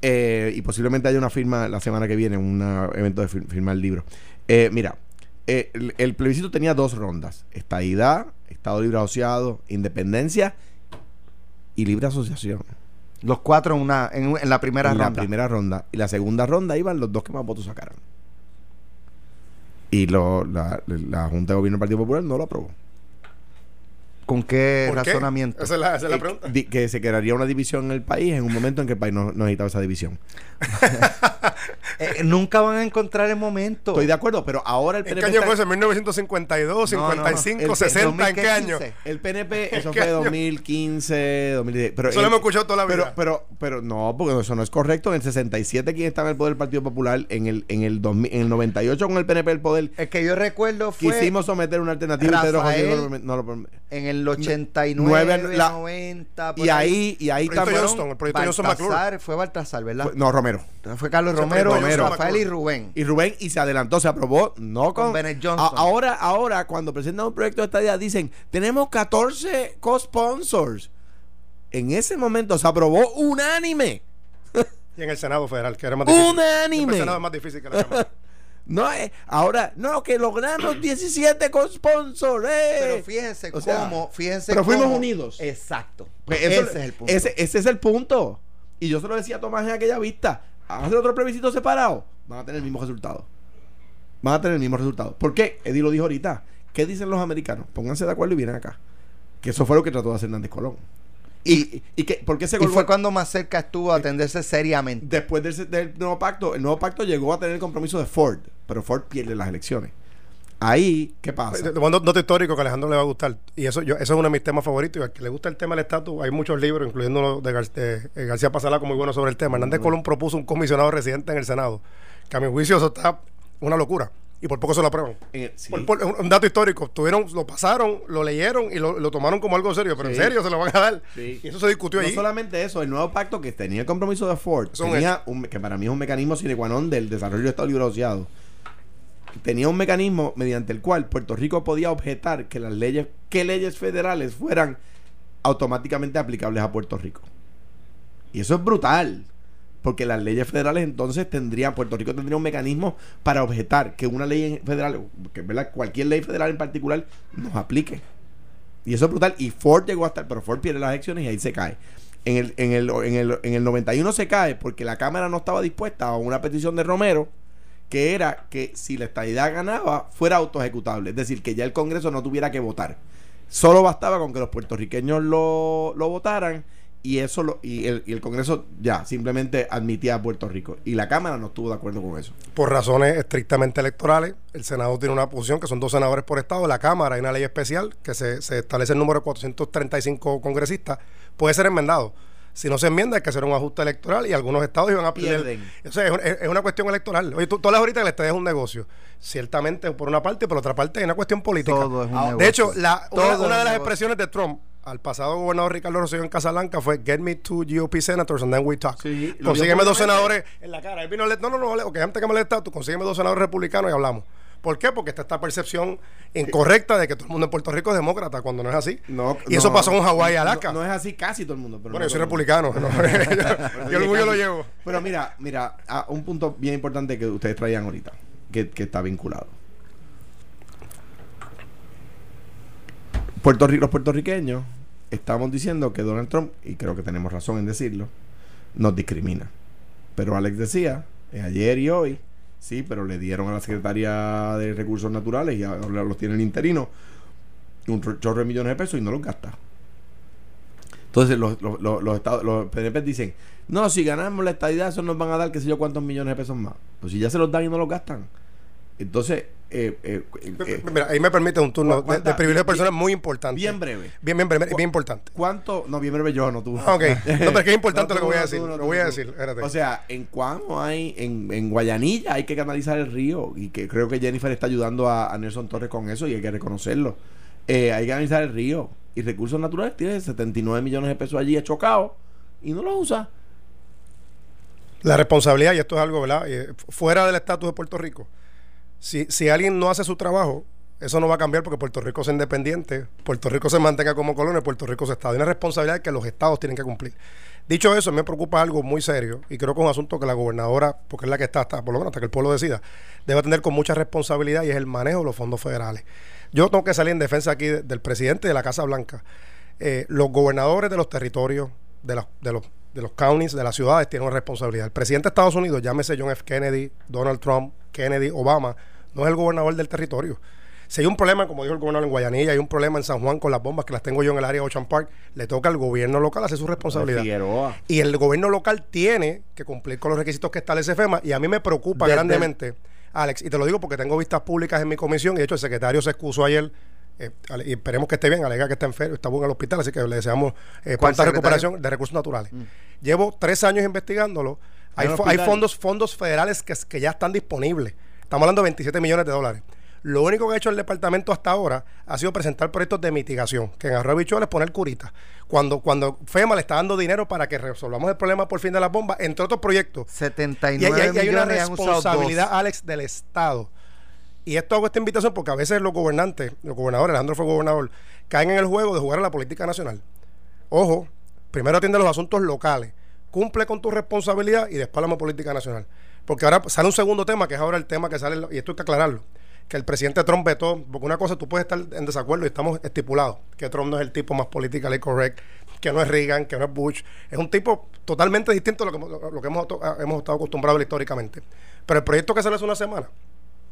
Speaker 3: Eh, y posiblemente haya una firma la semana que viene, un evento de fir- firmar el libro. Eh, mira, eh, el, el plebiscito tenía dos rondas: estadidad, Estado libre asociado, independencia y libre asociación.
Speaker 2: Los cuatro en, una, en, en la primera
Speaker 3: en
Speaker 2: ronda.
Speaker 3: la primera ronda. Y la segunda ronda iban los dos que más votos sacaran. Y lo, la, la Junta de Gobierno del Partido Popular no lo aprobó.
Speaker 2: ¿Con qué
Speaker 4: ¿Por qué?
Speaker 2: razonamiento?
Speaker 4: Esa es la, esa es la
Speaker 3: Eh,
Speaker 4: pregunta.
Speaker 3: que se crearía una división en el país en un momento en que el país no, no necesitaba esa división.
Speaker 2: Eh, nunca van a encontrar el momento.
Speaker 3: Estoy de acuerdo, pero ahora el
Speaker 4: ¿En
Speaker 3: PNP.
Speaker 4: qué año
Speaker 3: está-
Speaker 4: fue ese? ¿1952,
Speaker 2: No, no, no.
Speaker 4: 55,
Speaker 3: El-
Speaker 4: 60? ¿En qué
Speaker 2: 2015.
Speaker 4: año?
Speaker 3: El PNP, eso
Speaker 4: ¿Qué
Speaker 3: fue
Speaker 4: año?
Speaker 3: 2015, 2010. Pero
Speaker 4: Eso lo
Speaker 3: el-
Speaker 4: hemos escuchado toda la
Speaker 3: pero,
Speaker 4: vida.
Speaker 3: pero, pero no, porque eso no es correcto. En el 67, ¿quién estaba en el poder del Partido Popular? En el, en el, 2000 en el 98, con el PNP el poder,
Speaker 2: El que yo recuerdo fue
Speaker 3: quisimos someter una alternativa y Pedro
Speaker 2: Rafael
Speaker 3: José no lo- lo
Speaker 2: en el 89,
Speaker 3: Nueve- la-
Speaker 2: 90. por
Speaker 3: Y ahí, y ahí
Speaker 4: El proyecto
Speaker 3: también.
Speaker 4: Johnston, el proyecto Johnson McClure.
Speaker 2: Baltasar, fue Baltasar, ¿verdad?
Speaker 3: Fue- No, Romero.
Speaker 2: Fue, Carlos
Speaker 4: Ese
Speaker 2: Romero, Rafael y. Rubén.
Speaker 3: Y Rubén, y se adelantó, se aprobó, no con.
Speaker 2: Con Bennett Johnson.
Speaker 3: A- ahora, ahora, cuando presentan un proyecto de estadía, dicen: Tenemos 14 co-sponsors. En ese momento se aprobó unánime.
Speaker 4: Y en el Senado Federal, que era más difícil.
Speaker 3: Unánime.
Speaker 4: El Senado es más difícil que la Cámara.
Speaker 3: No, eh, ahora, no, que logramos 17 co-sponsors. eh.
Speaker 2: Pero fíjense
Speaker 3: O sea,
Speaker 2: cómo, fíjense
Speaker 3: pero fuimos
Speaker 2: cómo-
Speaker 3: unidos.
Speaker 2: Exacto.
Speaker 3: Pues
Speaker 2: ese es el punto.
Speaker 3: Ese, ese es el punto. Y yo se lo decía a Tomás en aquella vista. Hacer otro plebiscito separado. Van a tener el mismo resultado. Van a tener el mismo resultado. ¿Por qué? Eddie lo dijo ahorita. ¿Qué dicen los americanos? Pónganse de acuerdo y vienen acá. Que eso fue lo que trató de hacer Hernández Colón. Y, y, que, ¿por qué se
Speaker 2: y fue cuando más cerca estuvo a atenderse seriamente.
Speaker 3: Después del, del nuevo pacto, el nuevo pacto llegó a tener el compromiso de Ford. Pero Ford pierde las elecciones. Ahí, ¿qué pasa?
Speaker 4: Mando un dato histórico que a Alejandro le va a gustar. Y eso yo, eso es uno de mis temas favoritos. Y al que le gusta el tema del estatus, hay muchos libros, incluyendo los de, Gar- de- de García Pasalaco, muy bueno sobre el tema. Hernández Colón propuso un comisionado residente en el Senado. Que a mi juicio eso está una locura. Y por poco se lo aprueban.
Speaker 3: Sí.
Speaker 4: Por- por- un, dato histórico. Tuvieron, lo pasaron, lo leyeron y lo, lo tomaron como algo serio. Pero
Speaker 3: Sí.
Speaker 4: en serio se lo van a dar.
Speaker 3: Sí.
Speaker 4: Y eso se discutió
Speaker 3: No
Speaker 4: allí.
Speaker 3: solamente eso, el nuevo pacto que tenía el compromiso de Ford, tenía un, que para mí es un mecanismo sine qua non del desarrollo del Estado Libre Asociado. Tenía un mecanismo mediante el cual Puerto Rico podía objetar que las leyes, que leyes federales fueran automáticamente aplicables a Puerto Rico. Y eso es brutal. Porque las leyes federales entonces tendrían, Puerto Rico tendría un mecanismo para objetar que una ley federal, que ¿verdad? cualquier ley federal en particular, nos aplique. Y eso es brutal. Y Ford llegó hasta, pero Ford pierde las elecciones y ahí se cae. En el, en, el, en, el, en el 91 se cae porque la Cámara no estaba dispuesta a una petición de Romero que era que si la estadidad ganaba fuera autoejecutable. Es decir, que ya el Congreso no tuviera que votar. Solo bastaba con que los puertorriqueños lo, lo votaran y eso lo, y, el, y el Congreso ya simplemente admitía a Puerto Rico. Y la Cámara no estuvo de acuerdo con eso.
Speaker 4: por razones estrictamente electorales. El Senado tiene una posición que son dos senadores por estado. La Cámara hay una ley especial que se, se establece el número de 435 congresistas. Puede ser enmendado. Si no se enmienda, hay que hacer un ajuste electoral y algunos estados iban a perder.
Speaker 3: Pierden.
Speaker 4: O sea, es, un- es- es una cuestión electoral. Oye, tú, tú hablas ahorita que la estadía es un negocio. Ciertamente, por una parte, por otra parte, hay una cuestión política.
Speaker 2: Todo es un
Speaker 4: Ah,
Speaker 2: negocio.
Speaker 4: De hecho, la, una,
Speaker 2: es
Speaker 4: una
Speaker 2: un
Speaker 4: de las
Speaker 2: negocio.
Speaker 4: expresiones de Trump al pasado gobernador Ricardo Rosselló en Casablanca fue Get me two GOP senators and then we talk.
Speaker 3: Sí,
Speaker 4: Consígueme dos senadores en la cara. Él vino, le- no, no, no, ok, antes que me le tú consígueme dos senadores republicanos y hablamos. ¿Por qué? Porque está esta percepción incorrecta de que todo el mundo en Puerto Rico es demócrata, cuando no es así.
Speaker 3: No,
Speaker 4: y eso
Speaker 3: no,
Speaker 4: pasó en Hawái y Alaska.
Speaker 3: No, no es así casi todo el mundo. Pero
Speaker 4: bueno,
Speaker 3: no
Speaker 4: yo soy republicano. ¿no? yo, yo el orgullo lo llevo.
Speaker 3: Pero mira, mira, a un punto bien importante que ustedes traían ahorita, que, que está vinculado. Puerto Rico, los puertorriqueños estamos diciendo que Donald Trump, y creo que tenemos razón en decirlo, nos discrimina. Pero Alex decía, ayer y hoy, sí, pero le dieron a la Secretaría de Recursos Naturales y ahora los tiene el interino un ro- chorro de millones de pesos y no los gasta. Entonces los, los, los, los estados, los PNP dicen, no, si ganamos la estadidad, eso nos van a dar qué sé yo cuántos millones de pesos más. Pues si ya se los dan y no los gastan. Entonces, eh, eh, eh,
Speaker 4: Mira, ahí me permite un turno de,
Speaker 3: ¿cuánta-
Speaker 4: de privilegio
Speaker 3: bien-
Speaker 4: personal muy importante.
Speaker 3: bien breve.
Speaker 4: Bien, bien, breve, bien importante.
Speaker 3: ¿Cuánto? No, bien breve yo, no tú.
Speaker 4: Ah, ok. No, pero es que es importante
Speaker 3: No,
Speaker 4: lo que voy a
Speaker 3: no,
Speaker 4: decir.
Speaker 3: tú,
Speaker 4: lo voy a decir. Espérate.
Speaker 3: O sea, en Cuamo hay, en, en Guayanilla hay que canalizar el río. Y que creo que Jennifer está ayudando a, a Nelson Torres con eso y hay que reconocerlo. Eh, hay que canalizar el río. Y recursos naturales tiene 79 millones de pesos allí chocados y no los usa.
Speaker 4: La responsabilidad, y esto es algo, ¿verdad? Eh, fuera del estatus de Puerto Rico. Si, si alguien no hace su trabajo, eso no va a cambiar porque Puerto Rico es independiente, Puerto Rico se mantenga como colonia, Puerto Rico es Estado. Hay una responsabilidad que los estados tienen que cumplir. Dicho eso, me preocupa algo muy serio y creo que es un asunto que la gobernadora, porque es la que está hasta, por lo menos hasta que el pueblo decida, debe tener con mucha responsabilidad y es el manejo de los fondos federales. Yo tengo que salir en defensa aquí de- del presidente de la Casa Blanca. Eh, los gobernadores de los territorios, de, las- de los de los counties, de las ciudades, tienen una responsabilidad. El presidente de Estados Unidos, llámese John F. Kennedy, Donald Trump, Kennedy, Obama, no es el gobernador del territorio. Si hay un problema, como dijo el gobernador en Guayanilla, hay un problema en San Juan con las bombas que las tengo yo en el área de Ocean Park, le toca al gobierno local hacer su responsabilidad.
Speaker 3: Figueroa.
Speaker 4: Y el gobierno local tiene que cumplir con los requisitos que establece FEMA. Y a mí me preocupa
Speaker 2: Desde
Speaker 4: grandemente, Alex, y te lo digo porque tengo vistas públicas en mi comisión. Y de hecho, el secretario se excusó ayer. eh, y esperemos que esté bien, alega que está enfermo, está bueno en el hospital, así que le deseamos eh,
Speaker 2: ¿Cuál
Speaker 4: pronta recuperación de recursos naturales. Llevo tres años investigándolo. Hay, fondos, fondos federales que, que ya están disponibles. Estamos hablando de 27 millones de dólares. Lo único que ha hecho el departamento hasta ahora ha sido presentar proyectos de mitigación, que en Arroyo Bichuela es poner curita. Cuando, cuando FEMA le está dando dinero para que resolvamos el problema por fin de las bombas, entre otros proyectos. Y,
Speaker 2: 79
Speaker 4: hay- hay- hay una responsabilidad, Alex, del Estado. Y esto hago esta invitación porque a veces los gobernantes, los gobernadores, Alejandro fue gobernador, caen en el juego de jugar a la política nacional. Ojo, primero atiende los asuntos locales, cumple con tu responsabilidad y después hablamos de política nacional. Porque ahora sale un segundo tema, que es ahora el tema que sale, y esto hay que aclararlo, que el presidente Trump vetó, porque una cosa tú puedes estar en desacuerdo y estamos estipulados, que Trump no es el tipo más politically correct, que no es Reagan, que no es Bush, es un tipo totalmente distinto a lo que, lo que hemos, hemos estado acostumbrados históricamente. Pero el proyecto que sale hace una semana,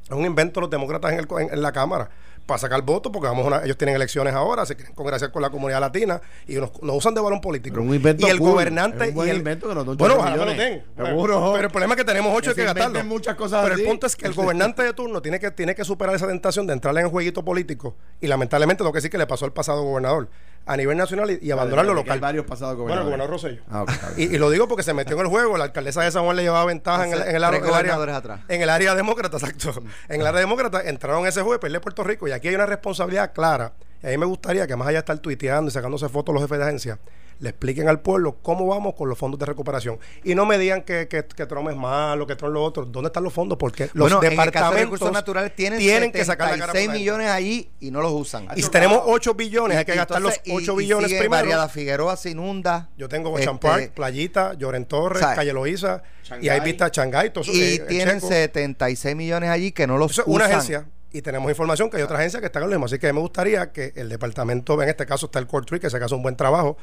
Speaker 4: es un invento de los demócratas en, el en- en la Cámara para sacar votos, porque vamos una- ellos tienen elecciones ahora, se quieren congraciar con la comunidad latina y nos, nos usan de balón político.
Speaker 3: Un invento
Speaker 4: y el
Speaker 3: cool.
Speaker 4: gobernante
Speaker 3: un
Speaker 4: y el,
Speaker 3: invento que nos
Speaker 4: Bueno, ojalá me lo den.
Speaker 3: Seguro.
Speaker 4: Pero el problema es que tenemos ocho
Speaker 3: Que
Speaker 4: que
Speaker 3: se
Speaker 4: gastarlo.
Speaker 3: inventen muchas cosas
Speaker 4: Pero
Speaker 3: así.
Speaker 4: el punto es que el gobernante de turno tiene que, tiene que superar esa tentación de entrarle en el jueguito político y lamentablemente lo que sí que le pasó al pasado gobernador a nivel nacional y, y abandonar lo local.
Speaker 3: varios pasados
Speaker 4: Bueno, el gobernador Rosselló.
Speaker 3: Ah, ok, está bien.
Speaker 4: Y, y lo digo porque se metió en el juego. La alcaldesa de San Juan le llevaba ventaja en el, en el,
Speaker 2: Tres
Speaker 4: en el área.
Speaker 2: gobernadores atrás.
Speaker 4: En el área demócrata, exacto. En el área demócrata entraron en ese juego y perdió Puerto Rico. Y aquí hay una responsabilidad clara. Y a mí me gustaría que más allá de estar tuiteando y sacándose fotos los jefes de agencia, le expliquen al pueblo cómo vamos con los fondos de recuperación. Y no me digan que, que, que Trump es malo, que Trump es lo otro. ¿Dónde están los fondos? Porque los
Speaker 2: bueno, en el caso de
Speaker 4: departamentos
Speaker 2: recursos naturales tienen,
Speaker 4: que sacar la cara por
Speaker 2: 76
Speaker 4: la
Speaker 2: millones allí y no los usan.
Speaker 4: Y si tenemos 8 billones, hay que
Speaker 2: Y
Speaker 4: gastar los
Speaker 2: entonces, y-
Speaker 4: 8
Speaker 2: y
Speaker 4: billones
Speaker 2: sigue
Speaker 4: primero.
Speaker 2: Variada Figueroa se inunda.
Speaker 4: Yo tengo Ocean
Speaker 2: Este,
Speaker 4: Park, Playita, Lloren Torres,
Speaker 2: ¿sabes?
Speaker 4: Calle Loíza, y hay vista Shanghái, todo eso,
Speaker 2: Y
Speaker 4: eh,
Speaker 2: tienen
Speaker 4: Checo.
Speaker 2: 76 millones allí que no los
Speaker 4: Eso es
Speaker 2: usan.
Speaker 4: una agencia y tenemos información que hay otra agencia que está en lo mismo. Así que me gustaría que el departamento, en este caso está el Court Tree, que se hace un buen trabajo.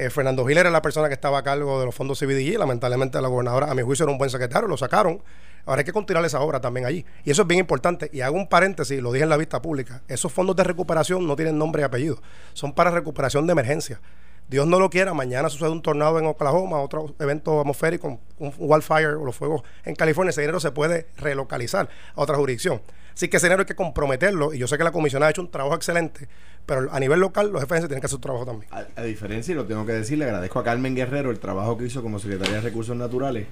Speaker 4: Eh, Fernando Gil era la persona que estaba a cargo de los fondos CBDG. Lamentablemente la gobernadora, a mi juicio, era un buen secretario, lo sacaron. Ahora hay que continuar esa obra también allí. Y eso es bien importante. Y hago un paréntesis, lo dije en la vista pública. Esos fondos de recuperación no tienen nombre y apellido. Son para recuperación de emergencia. Dios no lo quiera, mañana sucede un tornado en Oklahoma, otro evento atmosférico, un, un wildfire o los fuegos en California, ese dinero se puede relocalizar a otra jurisdicción. Así que ese dinero hay que comprometerlo y yo sé que la comisión ha hecho un trabajo excelente, pero a nivel local los jefes tienen que hacer su trabajo también.
Speaker 3: A, a diferencia, y lo tengo que decir, le agradezco a Carmen Guerrero el trabajo que hizo como secretaria de Recursos Naturales.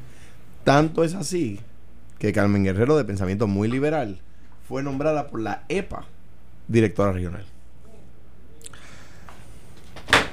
Speaker 3: Tanto es así que Carmen Guerrero, de pensamiento muy liberal, fue nombrada por la EPA directora regional.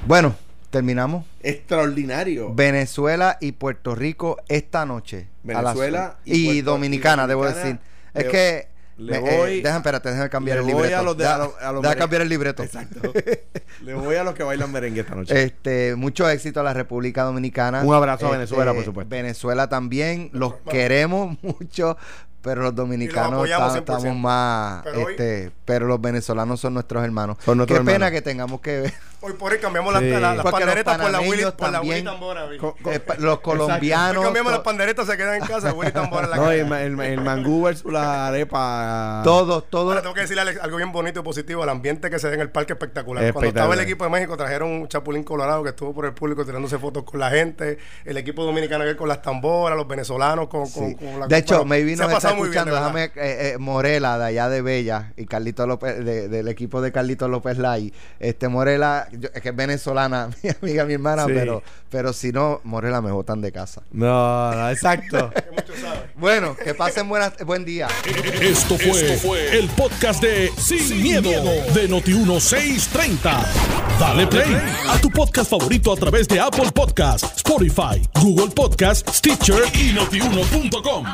Speaker 2: Bueno, terminamos.
Speaker 3: Extraordinario.
Speaker 2: Venezuela y Puerto Rico esta noche. a las-
Speaker 3: Venezuela
Speaker 2: y, Dominicana, debo decir. Es que.
Speaker 3: Le
Speaker 2: me- eh,
Speaker 3: voy-
Speaker 2: déjame, espérate, déjame cambiar el
Speaker 3: voy
Speaker 2: libreto.
Speaker 3: a los de-
Speaker 2: Deja-
Speaker 3: a los- a los
Speaker 2: deja
Speaker 3: mere-
Speaker 2: cambiar el libreto.
Speaker 3: Exacto. Le voy a los que bailan merengue esta noche.
Speaker 2: Este, mucho éxito a la República Dominicana.
Speaker 3: Un abrazo a
Speaker 2: Este,
Speaker 3: Venezuela, por supuesto.
Speaker 2: Venezuela también, los queremos mucho, pero los dominicanos
Speaker 4: apoyamos
Speaker 2: ta-
Speaker 4: 100%.
Speaker 2: estamos más,
Speaker 4: Pero hoy-
Speaker 2: este, pero los venezolanos son nuestros hermanos.
Speaker 3: Son nuestros
Speaker 2: Qué pena que tengamos que ver
Speaker 4: Hoy por hoy cambiamos las, la- panderetas por la Willy, por la Willy Tambora. Vic.
Speaker 3: Co- co-
Speaker 2: eh, pa- los colombianos.
Speaker 4: Hoy cambiamos las panderetas, se quedan en casa, Willy Tambora en la
Speaker 3: No, el, el, el mangú versus la arepa.
Speaker 2: todos, todos.
Speaker 4: Ahora tengo que decirle Alex, algo bien bonito y positivo, el ambiente que se da en el parque espectacular. Cuando estaba el equipo de México trajeron un chapulín colorado que estuvo por el público tirándose fotos con la gente, el equipo dominicano que con las tamboras, los venezolanos con, con-
Speaker 2: Sí.
Speaker 4: con la
Speaker 2: de hecho, nos
Speaker 4: ha
Speaker 2: está
Speaker 4: bien,
Speaker 2: escuchando.
Speaker 4: verdad.
Speaker 2: Déjame, eh, eh, Morela, de allá de Bella, y Carlito López, de- del equipo de Carlito López Lai. Este Morela, yo- es que es venezolana, mi amiga, mi hermana,
Speaker 3: Sí.
Speaker 2: pero, pero si no, Morela me botan de casa.
Speaker 3: No, no, exacto.
Speaker 4: Que muchos saben.
Speaker 2: Bueno, que pasen buenas, buen día.
Speaker 1: Esto fue, el podcast de Sin, miedo, de Noti1630. Dale play a tu podcast favorito a través de Apple Podcasts, Spotify, Google Podcasts, Stitcher y notiuno.com.